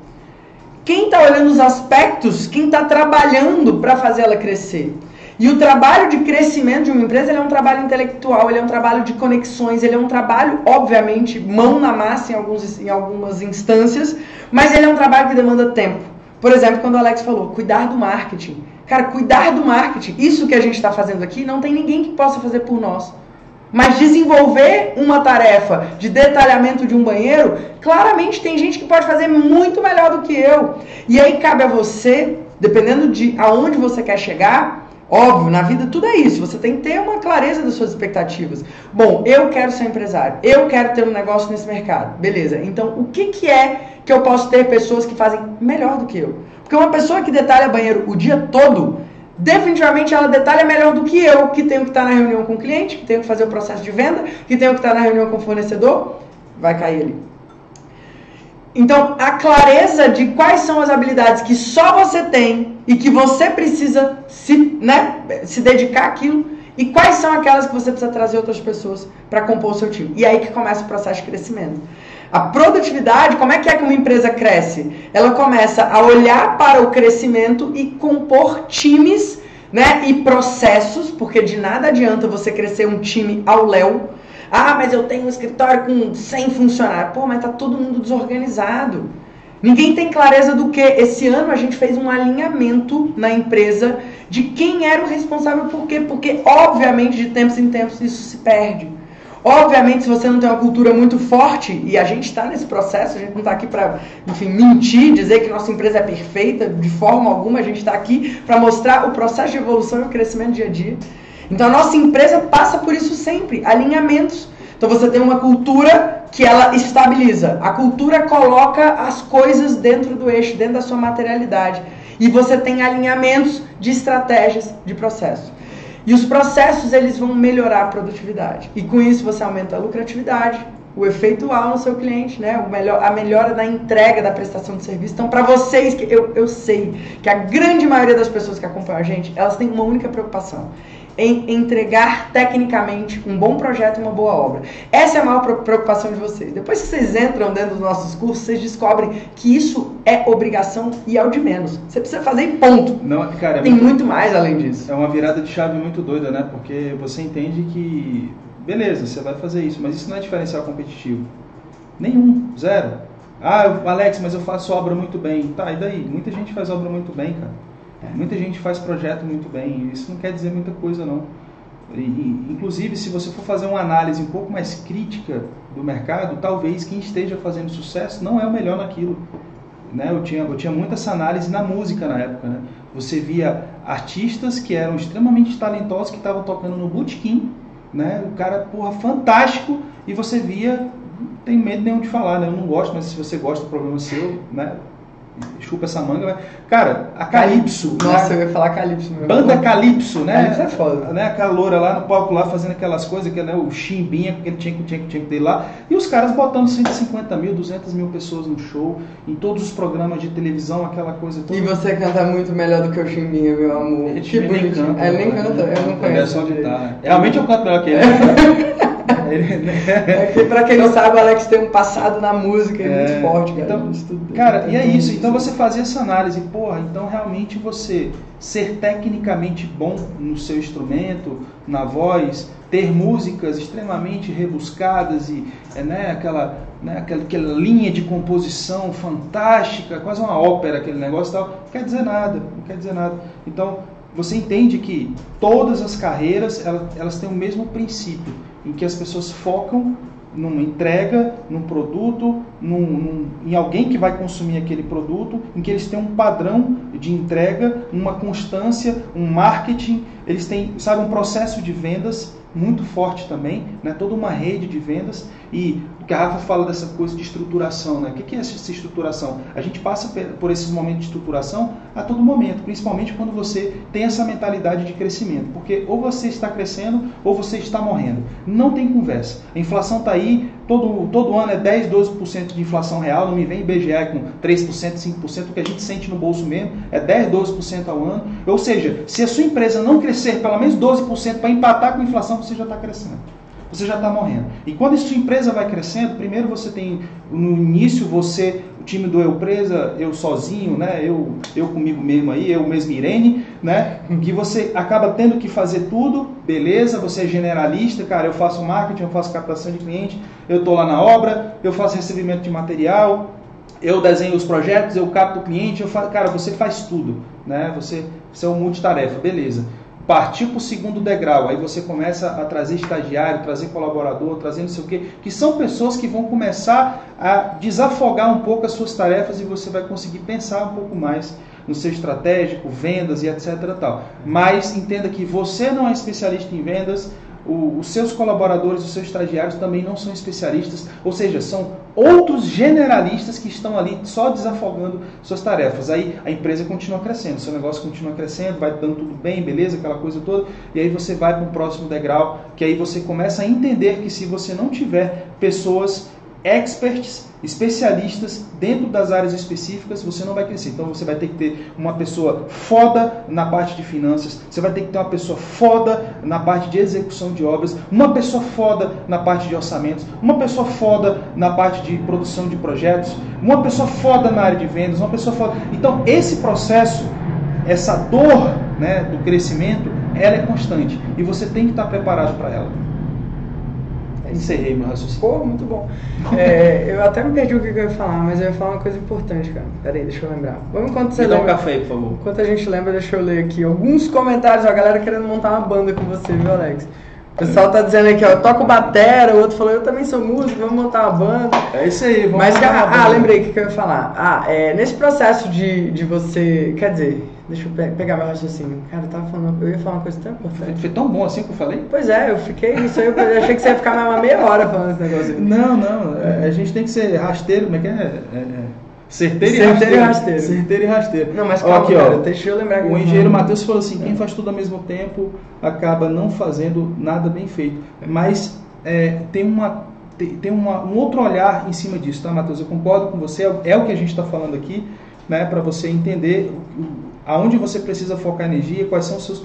Quem está olhando os aspectos, quem está trabalhando para fazer ela crescer. E o trabalho de crescimento de uma empresa é um trabalho intelectual, ele é um trabalho de conexões, ele é um trabalho, obviamente, mão na massa em, alguns, em algumas instâncias, mas ele é um trabalho que demanda tempo. Por exemplo, quando o Alex falou, cuidar do marketing. Cara, cuidar do marketing, isso que a gente está fazendo aqui, não tem ninguém que possa fazer por nós. Mas desenvolver uma tarefa de detalhamento de um banheiro, claramente tem gente que pode fazer muito melhor do que eu. E aí cabe a você, dependendo de aonde você quer chegar, óbvio, na vida tudo é isso, você tem que ter uma clareza das suas expectativas. Bom, eu quero ser empresário, eu quero ter um negócio nesse mercado. Beleza, então o que, que é que eu posso ter pessoas que fazem melhor do que eu? Porque uma pessoa que detalha banheiro o dia todo, definitivamente ela detalha melhor do que eu, que tenho que estar na reunião com o cliente, que tenho que fazer o processo de venda, que tenho que estar na reunião com o fornecedor, vai cair ali. Então, a clareza de quais são as habilidades que só você tem e que você precisa se, né, se dedicar àquilo e quais são aquelas que você precisa trazer outras pessoas para compor o seu time. E aí que começa o processo de crescimento. A produtividade, como é que é que uma empresa cresce? Ela começa a olhar para o crescimento e compor times né, e processos, porque de nada adianta você crescer um time ao léu. Ah, mas eu tenho um escritório com 100 funcionários. Pô, mas tá todo mundo desorganizado. Ninguém tem clareza do que. Esse ano a gente fez um alinhamento na empresa de quem era o responsável por quê. Porque, obviamente, de tempos em tempos isso se perde. Obviamente, se você não tem uma cultura muito forte, e a gente está nesse processo, a gente não está aqui para, enfim, mentir, dizer que nossa empresa é perfeita, de forma alguma, a gente está aqui para mostrar o processo de evolução e o crescimento dia a dia. Então, a nossa empresa passa por isso sempre, alinhamentos. Então, você tem uma cultura que ela estabiliza. A cultura coloca as coisas dentro do eixo, dentro da sua materialidade. E você tem alinhamentos de estratégias de processo. E os processos eles vão melhorar a produtividade. E com isso você aumenta a lucratividade, o efeito A no seu cliente, né? O melhor, a melhora da entrega da prestação de serviço. Então, para vocês, que eu, eu sei que a grande maioria das pessoas que acompanham a gente, elas têm uma única preocupação em entregar tecnicamente um bom projeto e uma boa obra. Essa é a maior preocupação de vocês. Depois que vocês entram dentro dos nossos cursos, vocês descobrem que isso é obrigação e é o de menos. Você precisa fazer e ponto. Não, cara, é Tem muito, muito mais além disso. É uma virada de chave muito doida, né? Porque você entende que, beleza, você vai fazer isso, mas isso não é diferencial competitivo. Nenhum, zero. Ah, Alex, mas eu faço obra muito bem. Tá, e daí? Muita gente faz obra muito bem, cara. É. Muita gente faz projeto muito bem, isso não quer dizer muita coisa não. E, inclusive, se você for fazer uma análise um pouco mais crítica do mercado, talvez quem esteja fazendo sucesso não é o melhor naquilo. Né? Eu, tinha, eu tinha muita essa análise na música na época. Né? Você via artistas que eram extremamente talentosos, que estavam tocando no bootkin, né? o cara, porra, fantástico, e você via, não tem medo nenhum de falar, né? eu não gosto, mas se você gosta, o problema é seu, né? Chupa essa manga, né? Cara, a Calypso. Nossa, né? eu ia falar Calypso. Meu Banda Calypso, né? Calypso é foda. Né? Aquela loura lá no palco lá fazendo aquelas coisas, que né? o chimbinha que ele tinha que tinha, tinha que ter lá. E os caras botando 150 mil, 200 mil pessoas no show, em todos os programas de televisão, aquela coisa toda. E você canta muito melhor do que o chimbinha, meu amor. Ele que bonitinho. Ele nem canta, eu não conheço. Realmente eu canto melhor que ele. [LAUGHS] é que, pra quem não sabe, o Alex tem um passado na música é, muito forte, cara. Então, cara, e é isso. Então você fazia essa análise, porra, então realmente você ser tecnicamente bom no seu instrumento, na voz, ter músicas extremamente rebuscadas e é, né, aquela, né, aquela, aquela linha de composição fantástica, quase uma ópera aquele negócio tal, não quer dizer nada, não quer dizer nada. Então você entende que todas as carreiras elas, elas têm o mesmo princípio em que as pessoas focam numa entrega, num produto, num, num, em alguém que vai consumir aquele produto, em que eles têm um padrão de entrega, uma constância, um marketing, eles têm, sabe, um processo de vendas muito forte também, né? toda uma rede de vendas. E o que a Rafa fala dessa coisa de estruturação, né? o que é essa estruturação? A gente passa por esses momentos de estruturação a todo momento, principalmente quando você tem essa mentalidade de crescimento, porque ou você está crescendo ou você está morrendo. Não tem conversa. A inflação está aí, todo, todo ano é 10, 12% de inflação real, não me vem IBGE com 3%, 5%, o que a gente sente no bolso mesmo é 10, 12% ao ano. Ou seja, se a sua empresa não crescer pelo menos 12% para empatar com a inflação, você já está crescendo. Você já está morrendo. E quando a sua empresa vai crescendo, primeiro você tem, no início, você, o time do Eu Presa, eu sozinho, né? eu, eu comigo mesmo aí, eu mesmo Irene, né? [LAUGHS] que você acaba tendo que fazer tudo, beleza, você é generalista, cara, eu faço marketing, eu faço captação de cliente, eu estou lá na obra, eu faço recebimento de material, eu desenho os projetos, eu capto o cliente, eu faço, cara, você faz tudo, né? Você, você é um multitarefa, beleza partir para o segundo degrau, aí você começa a trazer estagiário, trazer colaborador, trazer não sei o quê, que são pessoas que vão começar a desafogar um pouco as suas tarefas e você vai conseguir pensar um pouco mais no seu estratégico, vendas e etc. Tal. Mas entenda que você não é especialista em vendas, o, os seus colaboradores, os seus estagiários também não são especialistas, ou seja, são outros generalistas que estão ali só desafogando suas tarefas. Aí a empresa continua crescendo, seu negócio continua crescendo, vai dando tudo bem, beleza, aquela coisa toda, e aí você vai para o próximo degrau, que aí você começa a entender que se você não tiver pessoas experts, especialistas dentro das áreas específicas, você não vai crescer. Então você vai ter que ter uma pessoa foda na parte de finanças, você vai ter que ter uma pessoa foda na parte de execução de obras, uma pessoa foda na parte de orçamentos, uma pessoa foda na parte de produção de projetos, uma pessoa foda na área de vendas, uma pessoa foda. Então esse processo, essa dor né, do crescimento, ela é constante e você tem que estar preparado para ela. Encerrei meu raciocínio. Pô, muito bom. É, [LAUGHS] eu até me perdi o que eu ia falar, mas eu ia falar uma coisa importante, cara. Peraí, deixa eu lembrar. Vamos enquanto você me lembra. dá um café aí, por favor. Enquanto a gente lembra, deixa eu ler aqui alguns comentários. A galera querendo montar uma banda com você, viu, Alex? O pessoal tá dizendo aqui, ó, eu toco batera, o outro falou, eu também sou músico, vamos montar uma banda. É isso aí, vamos Mas, cara, ah, lembrei o que, que eu ia falar. Ah, é, nesse processo de, de você, quer dizer, Deixa eu pe pegar meu raciocínio. Cara, eu tava falando, eu ia falar uma coisa tão importante. Foi tão bom assim que eu falei? Pois é, eu fiquei isso aí, eu achei que você ia ficar mais uma meia hora falando esse negócio. Não, não, é, a gente tem que ser rasteiro, como é que é? é, é certeiro, e rasteiro. e rasteiro. Certeiro e rasteiro. Não, mas calma, aqui, cara, ó, deixa eu lembrar O engenheiro Matheus falou assim, quem faz tudo ao mesmo tempo acaba não fazendo nada bem feito. Mas é, tem uma tem, uma, um outro olhar em cima disso, tá, Matheus? Eu concordo com você, é, é o que a gente está falando aqui, né, para você entender aonde você precisa focar energia, quais são os seus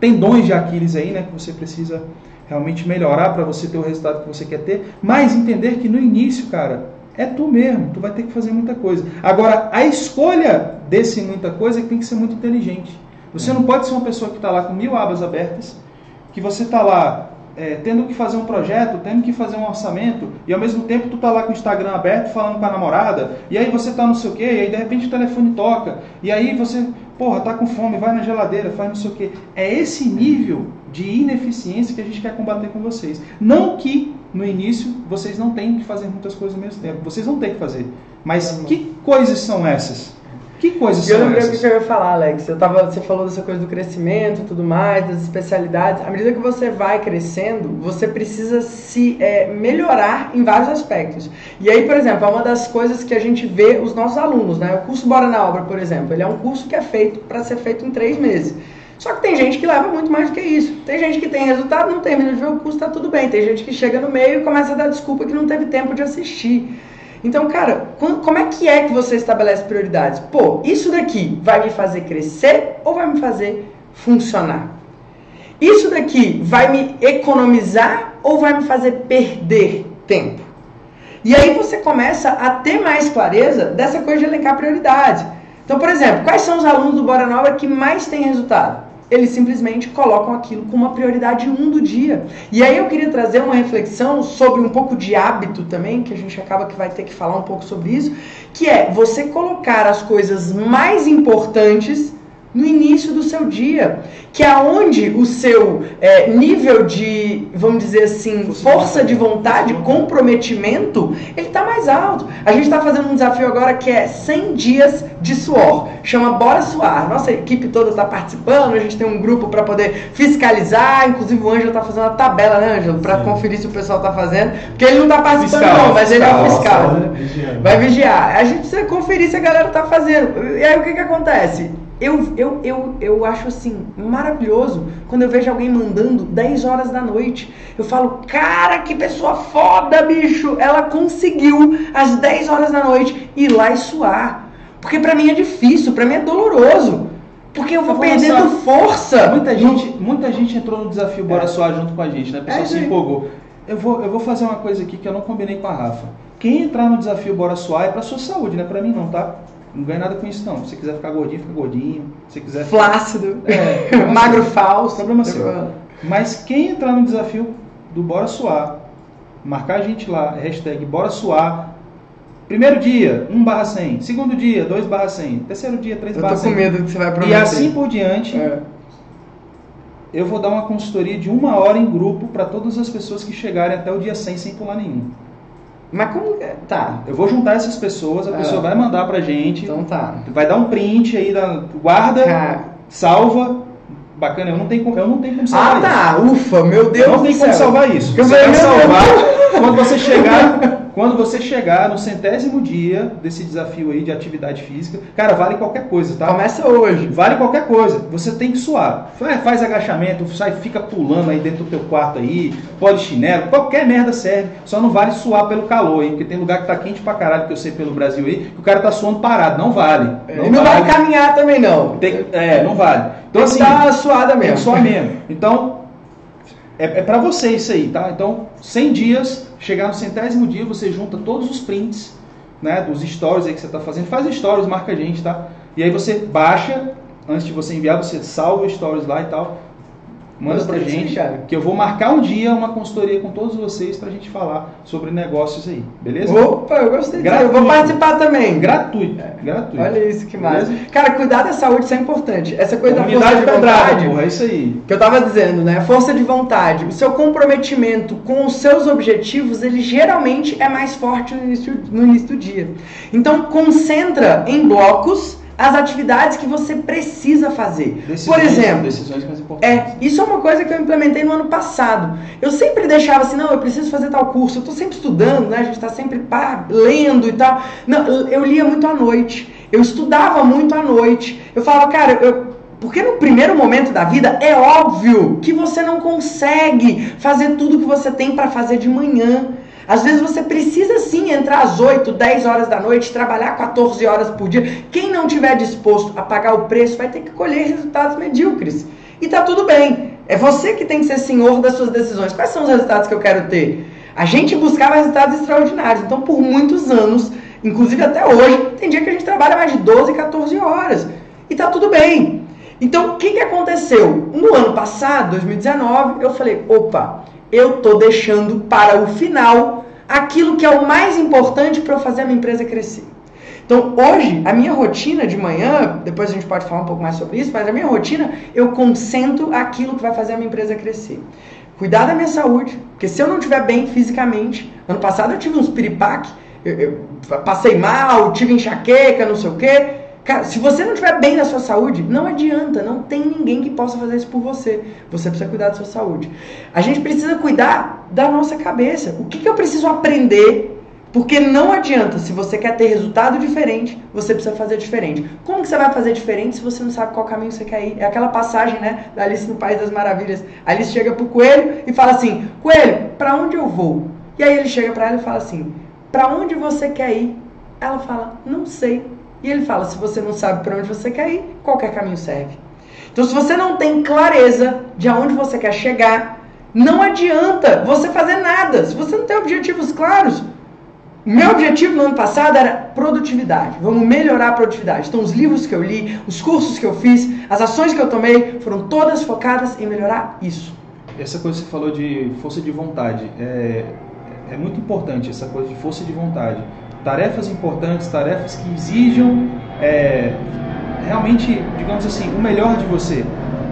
tendões de Aquiles aí, né, que você precisa realmente melhorar para você ter o resultado que você quer ter, mas entender que no início, cara, é tu mesmo, tu vai ter que fazer muita coisa. Agora, a escolha desse muita coisa é que tem que ser muito inteligente. Você não pode ser uma pessoa que está lá com mil abas abertas, que você está lá é, tendo que fazer um projeto, tendo que fazer um orçamento, e ao mesmo tempo tu tá lá com o Instagram aberto falando com a namorada, e aí você tá não sei o quê, e aí de repente o telefone toca, e aí você, porra, tá com fome, vai na geladeira, faz não sei o quê. É esse nível de ineficiência que a gente quer combater com vocês. Não que no início vocês não tenham que fazer muitas coisas ao mesmo tempo, vocês vão ter que fazer. Mas que coisas são essas? Que coisas eu são lembrei o essas? que eu ia falar, Alex. Eu tava, você falou dessa coisa do crescimento e tudo mais, das especialidades. À medida que você vai crescendo, você precisa se é, melhorar em vários aspectos. E aí, por exemplo, é uma das coisas que a gente vê os nossos alunos, né? O curso Bora na Obra, por exemplo, ele é um curso que é feito para ser feito em três meses. Só que tem gente que leva muito mais do que isso. Tem gente que tem resultado, não termina de ver o curso, tá tudo bem. Tem gente que chega no meio e começa a dar desculpa que não teve tempo de assistir. Então, cara, como é que é que você estabelece prioridades? Pô, isso daqui vai me fazer crescer ou vai me fazer funcionar? Isso daqui vai me economizar ou vai me fazer perder tempo? E aí você começa a ter mais clareza dessa coisa de elencar prioridades. Então, por exemplo, quais são os alunos do Bora Nova que mais têm resultado? Eles simplesmente colocam aquilo como uma prioridade um do dia. E aí eu queria trazer uma reflexão sobre um pouco de hábito também, que a gente acaba que vai ter que falar um pouco sobre isso, que é você colocar as coisas mais importantes no início do seu dia, que é onde o seu é, nível de, vamos dizer assim, força de vontade, comprometimento, ele está mais alto. A gente está fazendo um desafio agora que é 100 dias de suor, chama Bora Suar. Nossa equipe toda está participando, a gente tem um grupo para poder fiscalizar, inclusive o Ângelo está fazendo a tabela, né, Ângelo, para conferir se o pessoal está fazendo, porque ele não está participando fiscal, não, mas fiscal, ele é o fiscal, né? vai vigiar. A gente precisa conferir se a galera está fazendo. E aí o que que acontece? Eu, eu, eu, eu acho assim maravilhoso quando eu vejo alguém mandando 10 horas da noite. Eu falo, cara, que pessoa foda, bicho! Ela conseguiu às 10 horas da noite ir lá e suar. Porque pra mim é difícil, pra mim é doloroso. Porque eu vou eu perdendo força. Muita gente, muita gente entrou no desafio Bora é. Suar junto com a gente, né? A pessoa é, se empolgou. Eu vou, eu vou fazer uma coisa aqui que eu não combinei com a Rafa. Quem entrar no desafio Bora Suar é pra sua saúde, não é pra mim não, tá? Não ganha nada com isso, não. Se você quiser ficar gordinho, fica gordinho. Se quiser ficar... Flácido. É, [LAUGHS] Magro falso. Problema seu. Mas quem entrar no desafio do Bora Suar, marcar a gente lá, hashtag Bora Suar. Primeiro dia, 1 barra 100. Segundo dia, 2 barra 100. Terceiro dia, 3 barra 100. Eu tô com medo que você vai prometer. E assim por diante. É. Eu vou dar uma consultoria de uma hora em grupo para todas as pessoas que chegarem até o dia 100 sem pular nenhum. Mas como. Tá. Eu vou juntar essas pessoas, a é. pessoa vai mandar pra gente. Então tá. Vai dar um print aí, da, guarda, Cara. salva. Bacana, eu não tenho, eu não tenho como salvar ah, tá. isso. Ah tá, ufa, meu Deus. Não tem como salvar isso. Você vai salvar quando você chegar quando você chegar no centésimo dia desse desafio aí de atividade física, cara, vale qualquer coisa, tá? Começa hoje. Vale qualquer coisa. Você tem que suar. Faz agachamento, sai, fica pulando aí dentro do teu quarto aí, pode chinelo, qualquer merda serve. Só não vale suar pelo calor, hein? Porque tem lugar que tá quente pra caralho, que eu sei pelo Brasil aí, que o cara tá suando parado. Não vale. Não e não vale. vai caminhar também, não. Tem, é, não vale. Então, assim, tá suada mesmo. Suar mesmo. Então, é, é para você isso aí, tá? Então, 100 dias, chegar no centésimo dia, você junta todos os prints, né, dos stories aí que você está fazendo. Faz stories, marca a gente, tá? E aí você baixa, antes de você enviar, você salva stories lá e tal. Manda pra gente, que eu vou marcar um dia uma consultoria com todos vocês pra gente falar sobre negócios aí, beleza? Opa, eu gostei disso. Eu vou participar também. Gratuito, é. gratuito. Olha isso, que massa. Cara, cuidar da saúde, isso é importante. Essa coisa da força de vontade, porra, é isso aí. Que eu tava dizendo, né? Força de vontade. O seu comprometimento com os seus objetivos, ele geralmente é mais forte no início, no início do dia. Então, concentra em blocos as atividades que você precisa fazer. Decisões, Por exemplo, decisões mais importantes. É, isso é uma coisa que eu implementei no ano passado. Eu sempre deixava assim, não, eu preciso fazer tal curso, eu estou sempre estudando, né? A gente está sempre pá, lendo e tal. Não, eu lia muito à noite. Eu estudava muito à noite. Eu falava, cara, eu, porque no primeiro momento da vida é óbvio que você não consegue fazer tudo que você tem para fazer de manhã. Às vezes você precisa sim entrar às 8, 10 horas da noite, trabalhar 14 horas por dia. Quem não tiver disposto a pagar o preço vai ter que colher resultados medíocres. E tá tudo bem. É você que tem que ser senhor das suas decisões. Quais são os resultados que eu quero ter? A gente buscava resultados extraordinários. Então, por muitos anos, inclusive até hoje, tem dia que a gente trabalha mais de 12, 14 horas. E tá tudo bem. Então, o que, que aconteceu? No ano passado, 2019, eu falei: opa, eu tô deixando para o final aquilo que é o mais importante para eu fazer a minha empresa crescer. Então, hoje, a minha rotina de manhã, depois a gente pode falar um pouco mais sobre isso, mas a minha rotina, eu concentro aquilo que vai fazer a minha empresa crescer. Cuidar da minha saúde, porque se eu não estiver bem fisicamente, ano passado eu tive uns piripaque, eu, eu passei mal, tive enxaqueca, não sei o quê. Cara, se você não estiver bem na sua saúde, não adianta, não tem ninguém que possa fazer isso por você. Você precisa cuidar da sua saúde. A gente precisa cuidar da nossa cabeça. O que, que eu preciso aprender porque não adianta, se você quer ter resultado diferente, você precisa fazer diferente. Como que você vai fazer diferente se você não sabe qual caminho você quer ir? É aquela passagem, né, da Alice no País das Maravilhas. A Alice chega pro coelho e fala assim: "Coelho, para onde eu vou?" E aí ele chega para ela e fala assim: "Para onde você quer ir?" Ela fala: "Não sei." E ele fala: "Se você não sabe para onde você quer ir, qualquer caminho serve." Então, se você não tem clareza de aonde você quer chegar, não adianta você fazer nada. Se você não tem objetivos claros, meu objetivo no ano passado era produtividade. Vamos melhorar a produtividade. Então, os livros que eu li, os cursos que eu fiz, as ações que eu tomei, foram todas focadas em melhorar isso. Essa coisa que você falou de força de vontade é, é muito importante, essa coisa de força de vontade. Tarefas importantes, tarefas que exijam é, realmente, digamos assim, o melhor de você.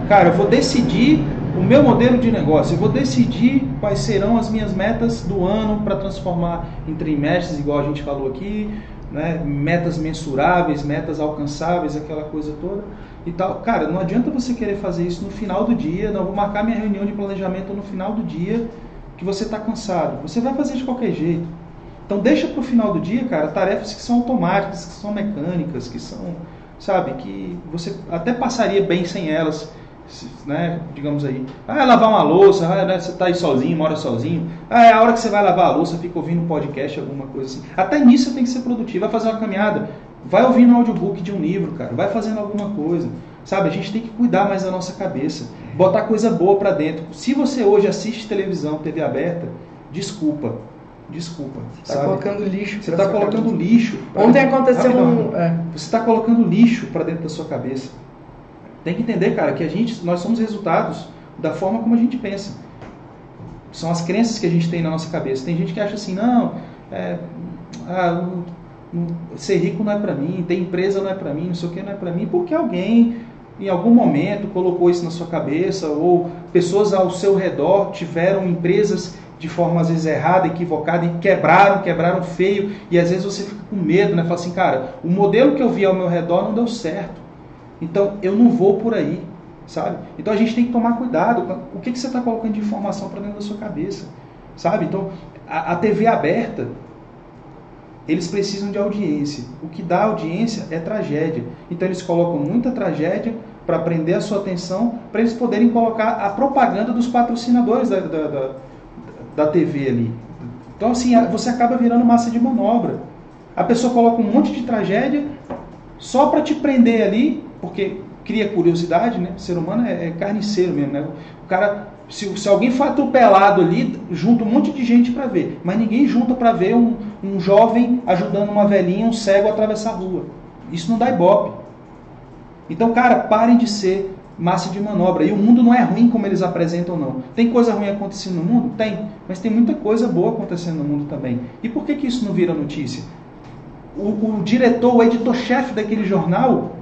Cara, eu vou decidir o meu modelo de negócio. Eu vou decidir quais serão as minhas metas do ano para transformar em trimestres, igual a gente falou aqui, né? metas mensuráveis, metas alcançáveis, aquela coisa toda e tal. Cara, não adianta você querer fazer isso no final do dia. Não vou marcar minha reunião de planejamento no final do dia que você está cansado. Você vai fazer de qualquer jeito. Então deixa para o final do dia, cara, tarefas que são automáticas, que são mecânicas, que são, sabe, que você até passaria bem sem elas né, digamos aí, ah, lavar uma louça, ah, né, você está aí sozinho, mora sozinho, ah, é a hora que você vai lavar a louça, fica ouvindo um podcast, alguma coisa assim. Até nisso você tem que ser produtivo, vai fazer uma caminhada, vai ouvindo um audiobook de um livro, cara, vai fazendo alguma coisa. Sabe, a gente tem que cuidar mais da nossa cabeça, botar coisa boa para dentro. Se você hoje assiste televisão, TV aberta, desculpa, desculpa. Você está colocando lixo. Você está colocando lixo. Ontem aconteceu um. É. Você está colocando lixo para dentro da sua cabeça. Tem que entender, cara, que a gente, nós somos resultados da forma como a gente pensa. São as crenças que a gente tem na nossa cabeça. Tem gente que acha assim, não, é, ah, ser rico não é para mim, ter empresa não é para mim, não sei o que não é para mim, porque alguém em algum momento colocou isso na sua cabeça ou pessoas ao seu redor tiveram empresas de forma às vezes errada, equivocada e quebraram, quebraram feio e às vezes você fica com medo, né? Fala assim, cara, o modelo que eu vi ao meu redor não deu certo. Então eu não vou por aí, sabe? Então a gente tem que tomar cuidado o que, que você está colocando de informação para dentro da sua cabeça, sabe? Então a, a TV aberta, eles precisam de audiência. O que dá audiência é tragédia. Então eles colocam muita tragédia para prender a sua atenção, para eles poderem colocar a propaganda dos patrocinadores da, da, da, da TV ali. Então assim, você acaba virando massa de manobra. A pessoa coloca um monte de tragédia só para te prender ali porque cria curiosidade, né? O ser humano é, é carniceiro mesmo, né? O cara, se, se, alguém for atropelado ali, junta um monte de gente para ver, mas ninguém junta para ver um, um jovem ajudando uma velhinha, um cego a atravessar a rua. Isso não dá ibope. Então, cara, parem de ser massa de manobra. E o mundo não é ruim como eles apresentam, não. Tem coisa ruim acontecendo no mundo? Tem. Mas tem muita coisa boa acontecendo no mundo também. E por que, que isso não vira notícia? O, o diretor, o editor-chefe daquele jornal,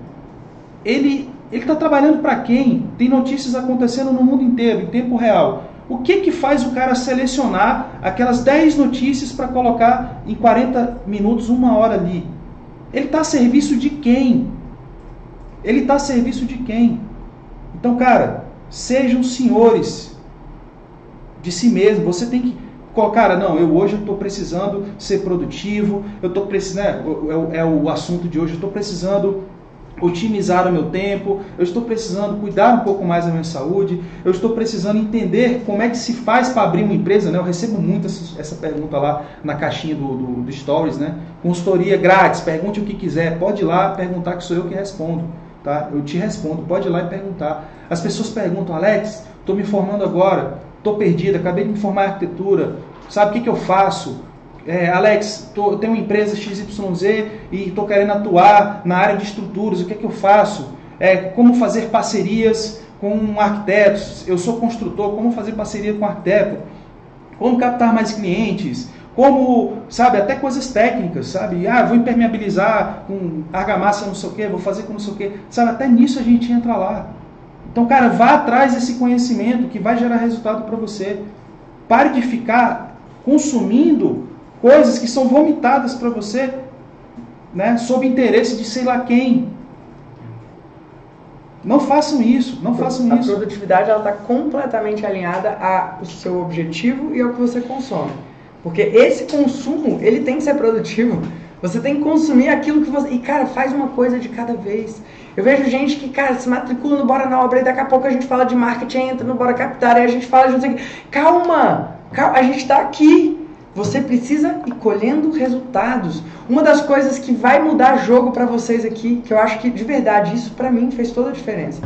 ele está trabalhando para quem? Tem notícias acontecendo no mundo inteiro, em tempo real. O que, que faz o cara selecionar aquelas 10 notícias para colocar em 40 minutos, uma hora ali? Ele está a serviço de quem? Ele está a serviço de quem? Então, cara, sejam senhores de si mesmo. Você tem que cara, não, eu hoje estou precisando ser produtivo, eu estou precisando, né, é, é, o assunto de hoje, eu estou precisando otimizar o meu tempo, eu estou precisando cuidar um pouco mais da minha saúde, eu estou precisando entender como é que se faz para abrir uma empresa, né? Eu recebo muito essa, essa pergunta lá na caixinha do, do, do, Stories, né? Consultoria grátis, pergunte o que quiser, pode ir lá perguntar que sou eu que respondo, tá? Eu te respondo, pode ir lá e perguntar. As pessoas perguntam, Alex, estou me formando agora, estou perdida, acabei de me formar em arquitetura, sabe o que, que eu faço? é, Alex, tô, eu tenho uma empresa XYZ e estou querendo atuar na área de estruturas, o que é que eu faço? É, como fazer parcerias com arquitetos? Eu sou construtor, como fazer parceria com arquiteto? como captar mais clientes, como, sabe, até coisas técnicas, sabe? Ah, vou impermeabilizar com argamassa não sei o quê, vou fazer com não sei o quê. Sabe, até nisso a gente entra lá. Então, cara, vá atrás desse conhecimento que vai gerar resultado para você. Pare de ficar consumindo coisas que são vomitadas para você, né, sob interesse de sei lá quem. Não façam isso, não façam a isso. A produtividade ela está completamente alinhada ao seu objetivo e ao que você consome. Porque esse consumo, ele tem que ser produtivo. Você tem que consumir aquilo que você. E, cara, faz uma coisa de cada vez. Eu vejo gente que, cara, se matricula no Bora Obra e daqui a pouco a gente fala de marketing, entra no Bora Capital e a gente fala de não sei o Calma! Calma, a gente está aqui. Você precisa ir colhendo resultados. Uma das coisas que vai mudar jogo para vocês aqui, que eu acho que de verdade isso para mim fez toda a diferença,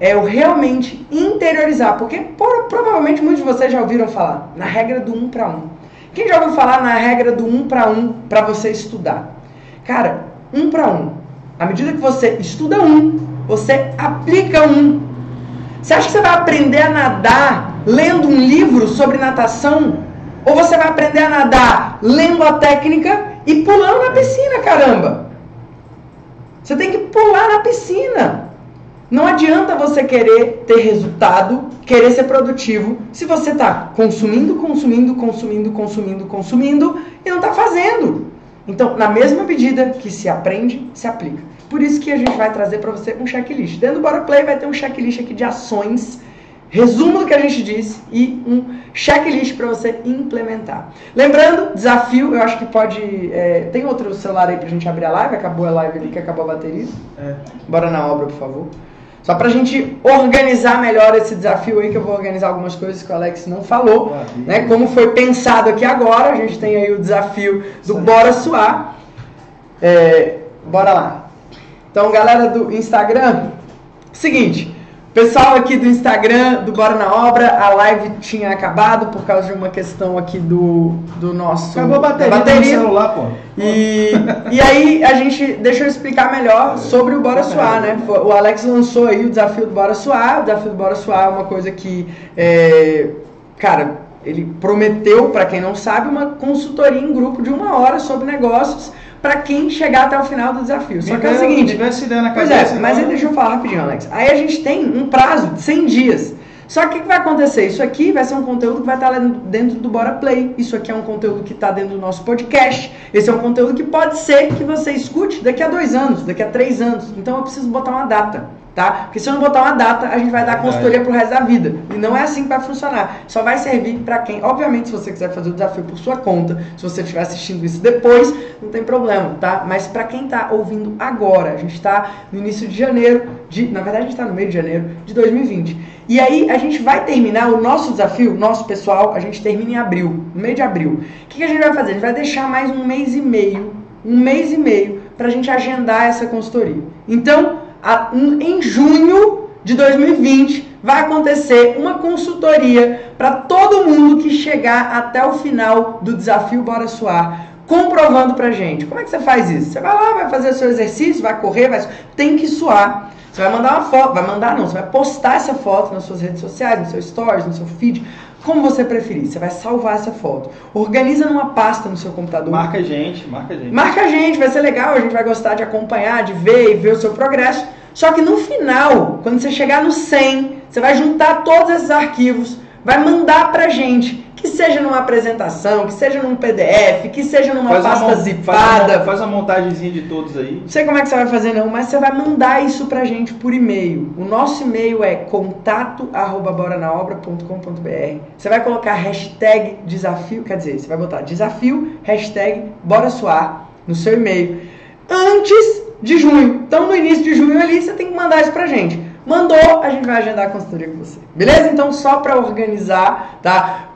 é o realmente interiorizar, porque por, provavelmente muitos de vocês já ouviram falar na regra do um para um. Quem já ouviu falar na regra do um para um para você estudar? Cara, um para um. À medida que você estuda um, você aplica um. Você acha que você vai aprender a nadar lendo um livro sobre natação? Ou você vai aprender a nadar lendo a técnica e pulando na piscina, caramba. Você tem que pular na piscina. Não adianta você querer ter resultado, querer ser produtivo, se você está consumindo, consumindo, consumindo, consumindo, consumindo e não está fazendo. Então, na mesma medida que se aprende, se aplica. Por isso que a gente vai trazer para você um checklist. Dentro do Bora Play vai ter um checklist aqui de ações resumo do que a gente disse e um checklist para você implementar. Lembrando, desafio, eu acho que pode. É, tem outro celular aí para a gente abrir a live? Acabou a live ali que acabou a bateria? É. Bora na obra, por favor. Só para a gente organizar melhor esse desafio aí, que eu vou organizar algumas coisas que o Alex não falou. Ah, né? Como foi pensado aqui agora, a gente tem aí o desafio do. Bora Suar. É, bora lá. Então, galera do Instagram, seguinte. Pessoal aqui do Instagram, do Bora na Obra, a live tinha acabado por causa de uma questão aqui do, do nosso. Acabou a bateria, bateria. celular, pô. E, e aí a gente. Deixa eu explicar melhor sobre o Bora Suar, né? O Alex lançou aí o desafio do Bora Suar. O desafio do Bora Suar é uma coisa que. É, cara, ele prometeu, para quem não sabe, uma consultoria em grupo de uma hora sobre negócios para quem chegar até o final do desafio. Só que é o seguinte. Tivesse ideia na cabeça, pois é, mas aí deixa eu falar rapidinho, Alex. Aí a gente tem um prazo de 100 dias. Só que o que vai acontecer? Isso aqui vai ser um conteúdo que vai estar dentro do Bora Play. Isso aqui é um conteúdo que está dentro do nosso podcast. Esse é um conteúdo que pode ser que você escute daqui a dois anos, daqui a três anos. Então eu preciso botar uma data tá? Porque se eu não botar uma data, a gente vai dar consultoria pro resto da vida. E não é assim que vai funcionar. Só vai servir para quem, obviamente, se você quiser fazer o desafio por sua conta, se você estiver assistindo isso depois, não tem problema, tá? Mas para quem tá ouvindo agora, a gente está no início de janeiro, de, na verdade a gente está no meio de janeiro de 2020. E aí a gente vai terminar o nosso desafio, nosso pessoal, a gente termina em abril, no meio de abril. O que, que a gente vai fazer? A gente vai deixar mais um mês e meio, um mês e meio, para a gente agendar essa consultoria. Então, em junho de 2020 vai acontecer uma consultoria para todo mundo que chegar até o final do desafio Bora Suar, comprovando pra gente. Como é que você faz isso? Você vai lá, vai fazer o seu exercício, vai correr, vai tem que suar. Você vai mandar uma foto, vai mandar não, você vai postar essa foto nas suas redes sociais, no seu stories, no seu feed, como você preferir. Você vai salvar essa foto. Organiza numa pasta no seu computador. Marca a gente, marca a gente. Marca a gente, vai ser legal, a gente vai gostar de acompanhar, de ver e ver o seu progresso. Só que no final, quando você chegar no 100, você vai juntar todos esses arquivos, vai mandar pra gente que seja numa apresentação, que seja num PDF, que seja numa faz pasta zipada. Faz, faz a montagemzinha de todos aí. Não sei como é que você vai fazer não, mas você vai mandar isso pra gente por e-mail. O nosso e-mail é contato@boranaobra.com.br. Você vai colocar hashtag desafio, quer dizer, você vai botar desafio, hashtag bora suar no seu e-mail. Antes de junho. Então, no início de junho ali, você tem que mandar isso pra gente. Mandou, a gente vai agendar a consultoria com você. Beleza? Então, só para organizar, tá?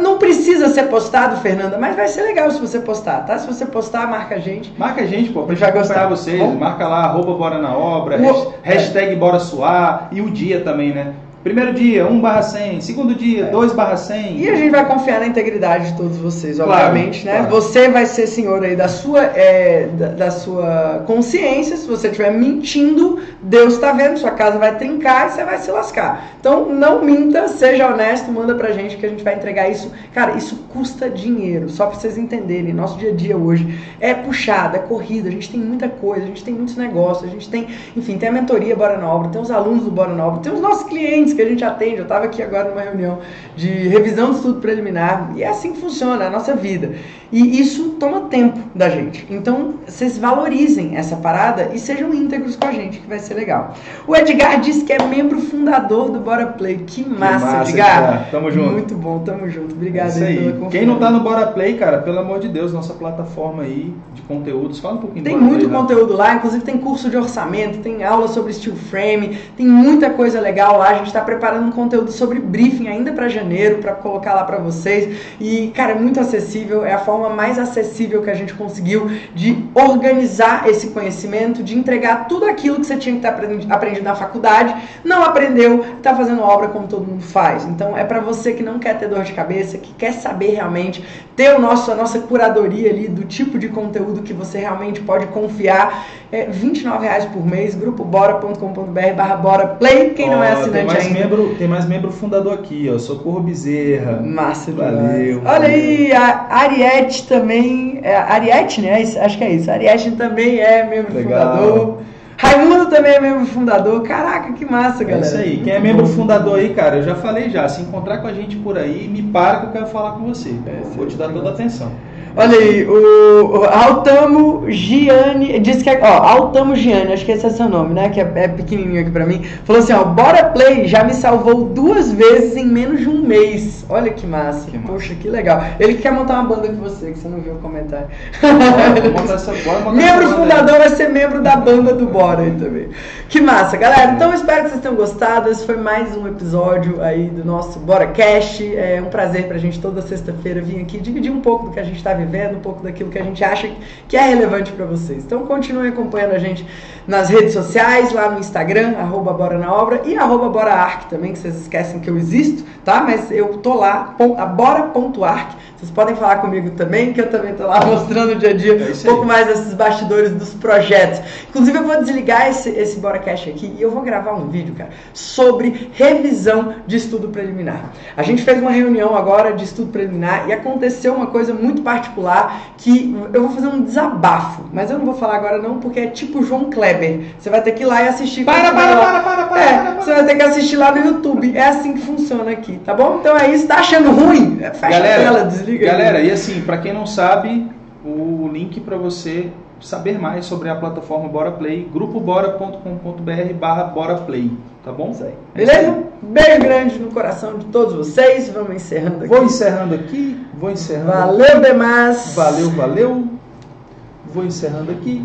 Não precisa ser postado, Fernanda, mas vai ser legal se você postar, tá? Se você postar, marca a gente. Marca a gente, pô, pra gente gostar vocês. Bom? Marca lá, arroba Bora na Obra, o... hashtag é. Bora Suar e o dia também, né? Primeiro dia, 1 barra 100. Segundo dia, É. 2 barra 100. E a gente vai confiar na integridade de todos vocês, Claro, obviamente, né? claro. Você vai ser senhor aí da sua, é, da, da sua consciência. Se você estiver mentindo, Deus está vendo, sua casa vai trincar e você vai se lascar. Então não minta, seja honesto, manda pra gente que a gente vai entregar isso. Cara, isso custa dinheiro, só pra vocês entenderem. Nosso dia a dia hoje é puxado, é corrido, a gente tem muita coisa, a gente tem muitos negócios, a gente tem, enfim, tem a mentoria Bora na Obra, tem os alunos do Bora na Obra, tem os nossos clientes que a gente atende. Eu estava aqui agora numa reunião de revisão de estudo preliminar e é assim que funciona a nossa vida. E isso toma tempo da gente. Então, vocês valorizem essa parada e sejam íntegros com a gente, que vai ser legal. O Edgar disse que é membro fundador do Bora Play. Que massa, massa, Edgar. Edgar. Tamo junto. Muito bom, tamo junto. É Obrigado isso aí pela confiança. Quem não tá no Bora Play, cara, pelo amor de Deus, nossa plataforma aí de conteúdos. Fala um pouquinho Tem muito Play, Rafa. conteúdo lá, inclusive tem curso de orçamento, tem aula sobre steel frame, tem muita coisa legal lá. A gente está preparando um conteúdo sobre briefing ainda para janeiro, para colocar lá para vocês. E, cara, é muito acessível, é a forma mais acessível que a gente conseguiu de organizar esse conhecimento, de entregar tudo aquilo que você tinha que ter aprendi- aprendido na faculdade, não aprendeu, está fazendo obra como todo mundo faz. Então, é para você que não quer ter dor de cabeça, que quer saber realmente, ter o nosso, a nossa curadoria ali do tipo de conteúdo que você realmente pode confiar. É 29 reais por mês, grupobora.com.br barra bora play, quem não é tem assinante mais ainda. Membro, tem mais membro fundador aqui, ó. Socorro Bezerra. Massa demais. Valeu, Olha valeu. aí, a Ariete também. É, Ariete, né? Isso- Acho que é isso. Ariete também é membro Legal. fundador. Raimundo também é membro fundador. Caraca, que massa, É galera. isso aí. Quem é membro fundador aí, cara, eu já falei já. Se encontrar com a gente por aí, me para que eu quero falar com você. É, Vou te dar toda a atenção. Olha aí, o, o Altamo Gianni, diz que é, ó, Altamo Gianni, acho que esse é seu nome, né, que é, é pequenininho aqui pra mim, falou assim, ó, Bora Play já me salvou duas vezes em menos de um mês, olha que massa, Que massa. poxa, que legal, ele quer montar uma banda com você, que você não viu o comentário. Bora, montar essa, bora montar Membro aí. fundador vai ser membro da banda do Bora aí também. Que massa, galera. Então espero que vocês tenham gostado. Esse foi mais um episódio aí do nosso Bora Cash. É um prazer pra gente toda sexta-feira vir aqui dividir um pouco do que a gente tá vivendo, um pouco daquilo que a gente acha que é relevante pra vocês. Então continuem acompanhando a gente nas redes sociais, lá no Instagram, arroba Bora na Obra e arroba Bora Arc também, que vocês esquecem que eu existo, tá? Mas eu tô lá, bora.arc. Vocês podem falar comigo também, que eu também tô lá [LAUGHS] mostrando o dia a dia É um pouco mais desses bastidores dos projetos. Inclusive, eu vou desligar esse, esse BoraCast aqui e eu vou gravar um vídeo, cara, sobre revisão de estudo preliminar. A gente fez uma reunião agora de estudo preliminar e aconteceu uma coisa muito particular que eu vou fazer um desabafo, mas eu não vou falar agora não, porque é tipo João Kleber. Você vai ter que ir lá e assistir. Para, para, para, para, para, É, para, para. você vai ter que assistir lá no YouTube. É assim que funciona aqui, tá bom? Então é isso. Tá achando ruim? É, Fecha a tela, Galera, desliga. aí. galera, e assim, pra quem não sabe, o link pra você saber mais sobre a plataforma Bora Play, grupobora.com.br barra Bora Play, tá bom? Isso aí. É Beleza? Beijo grande no coração de todos vocês. Vamos encerrando aqui. Vou encerrando aqui, vou encerrando Valeu demais. Valeu, valeu. Vou encerrando aqui.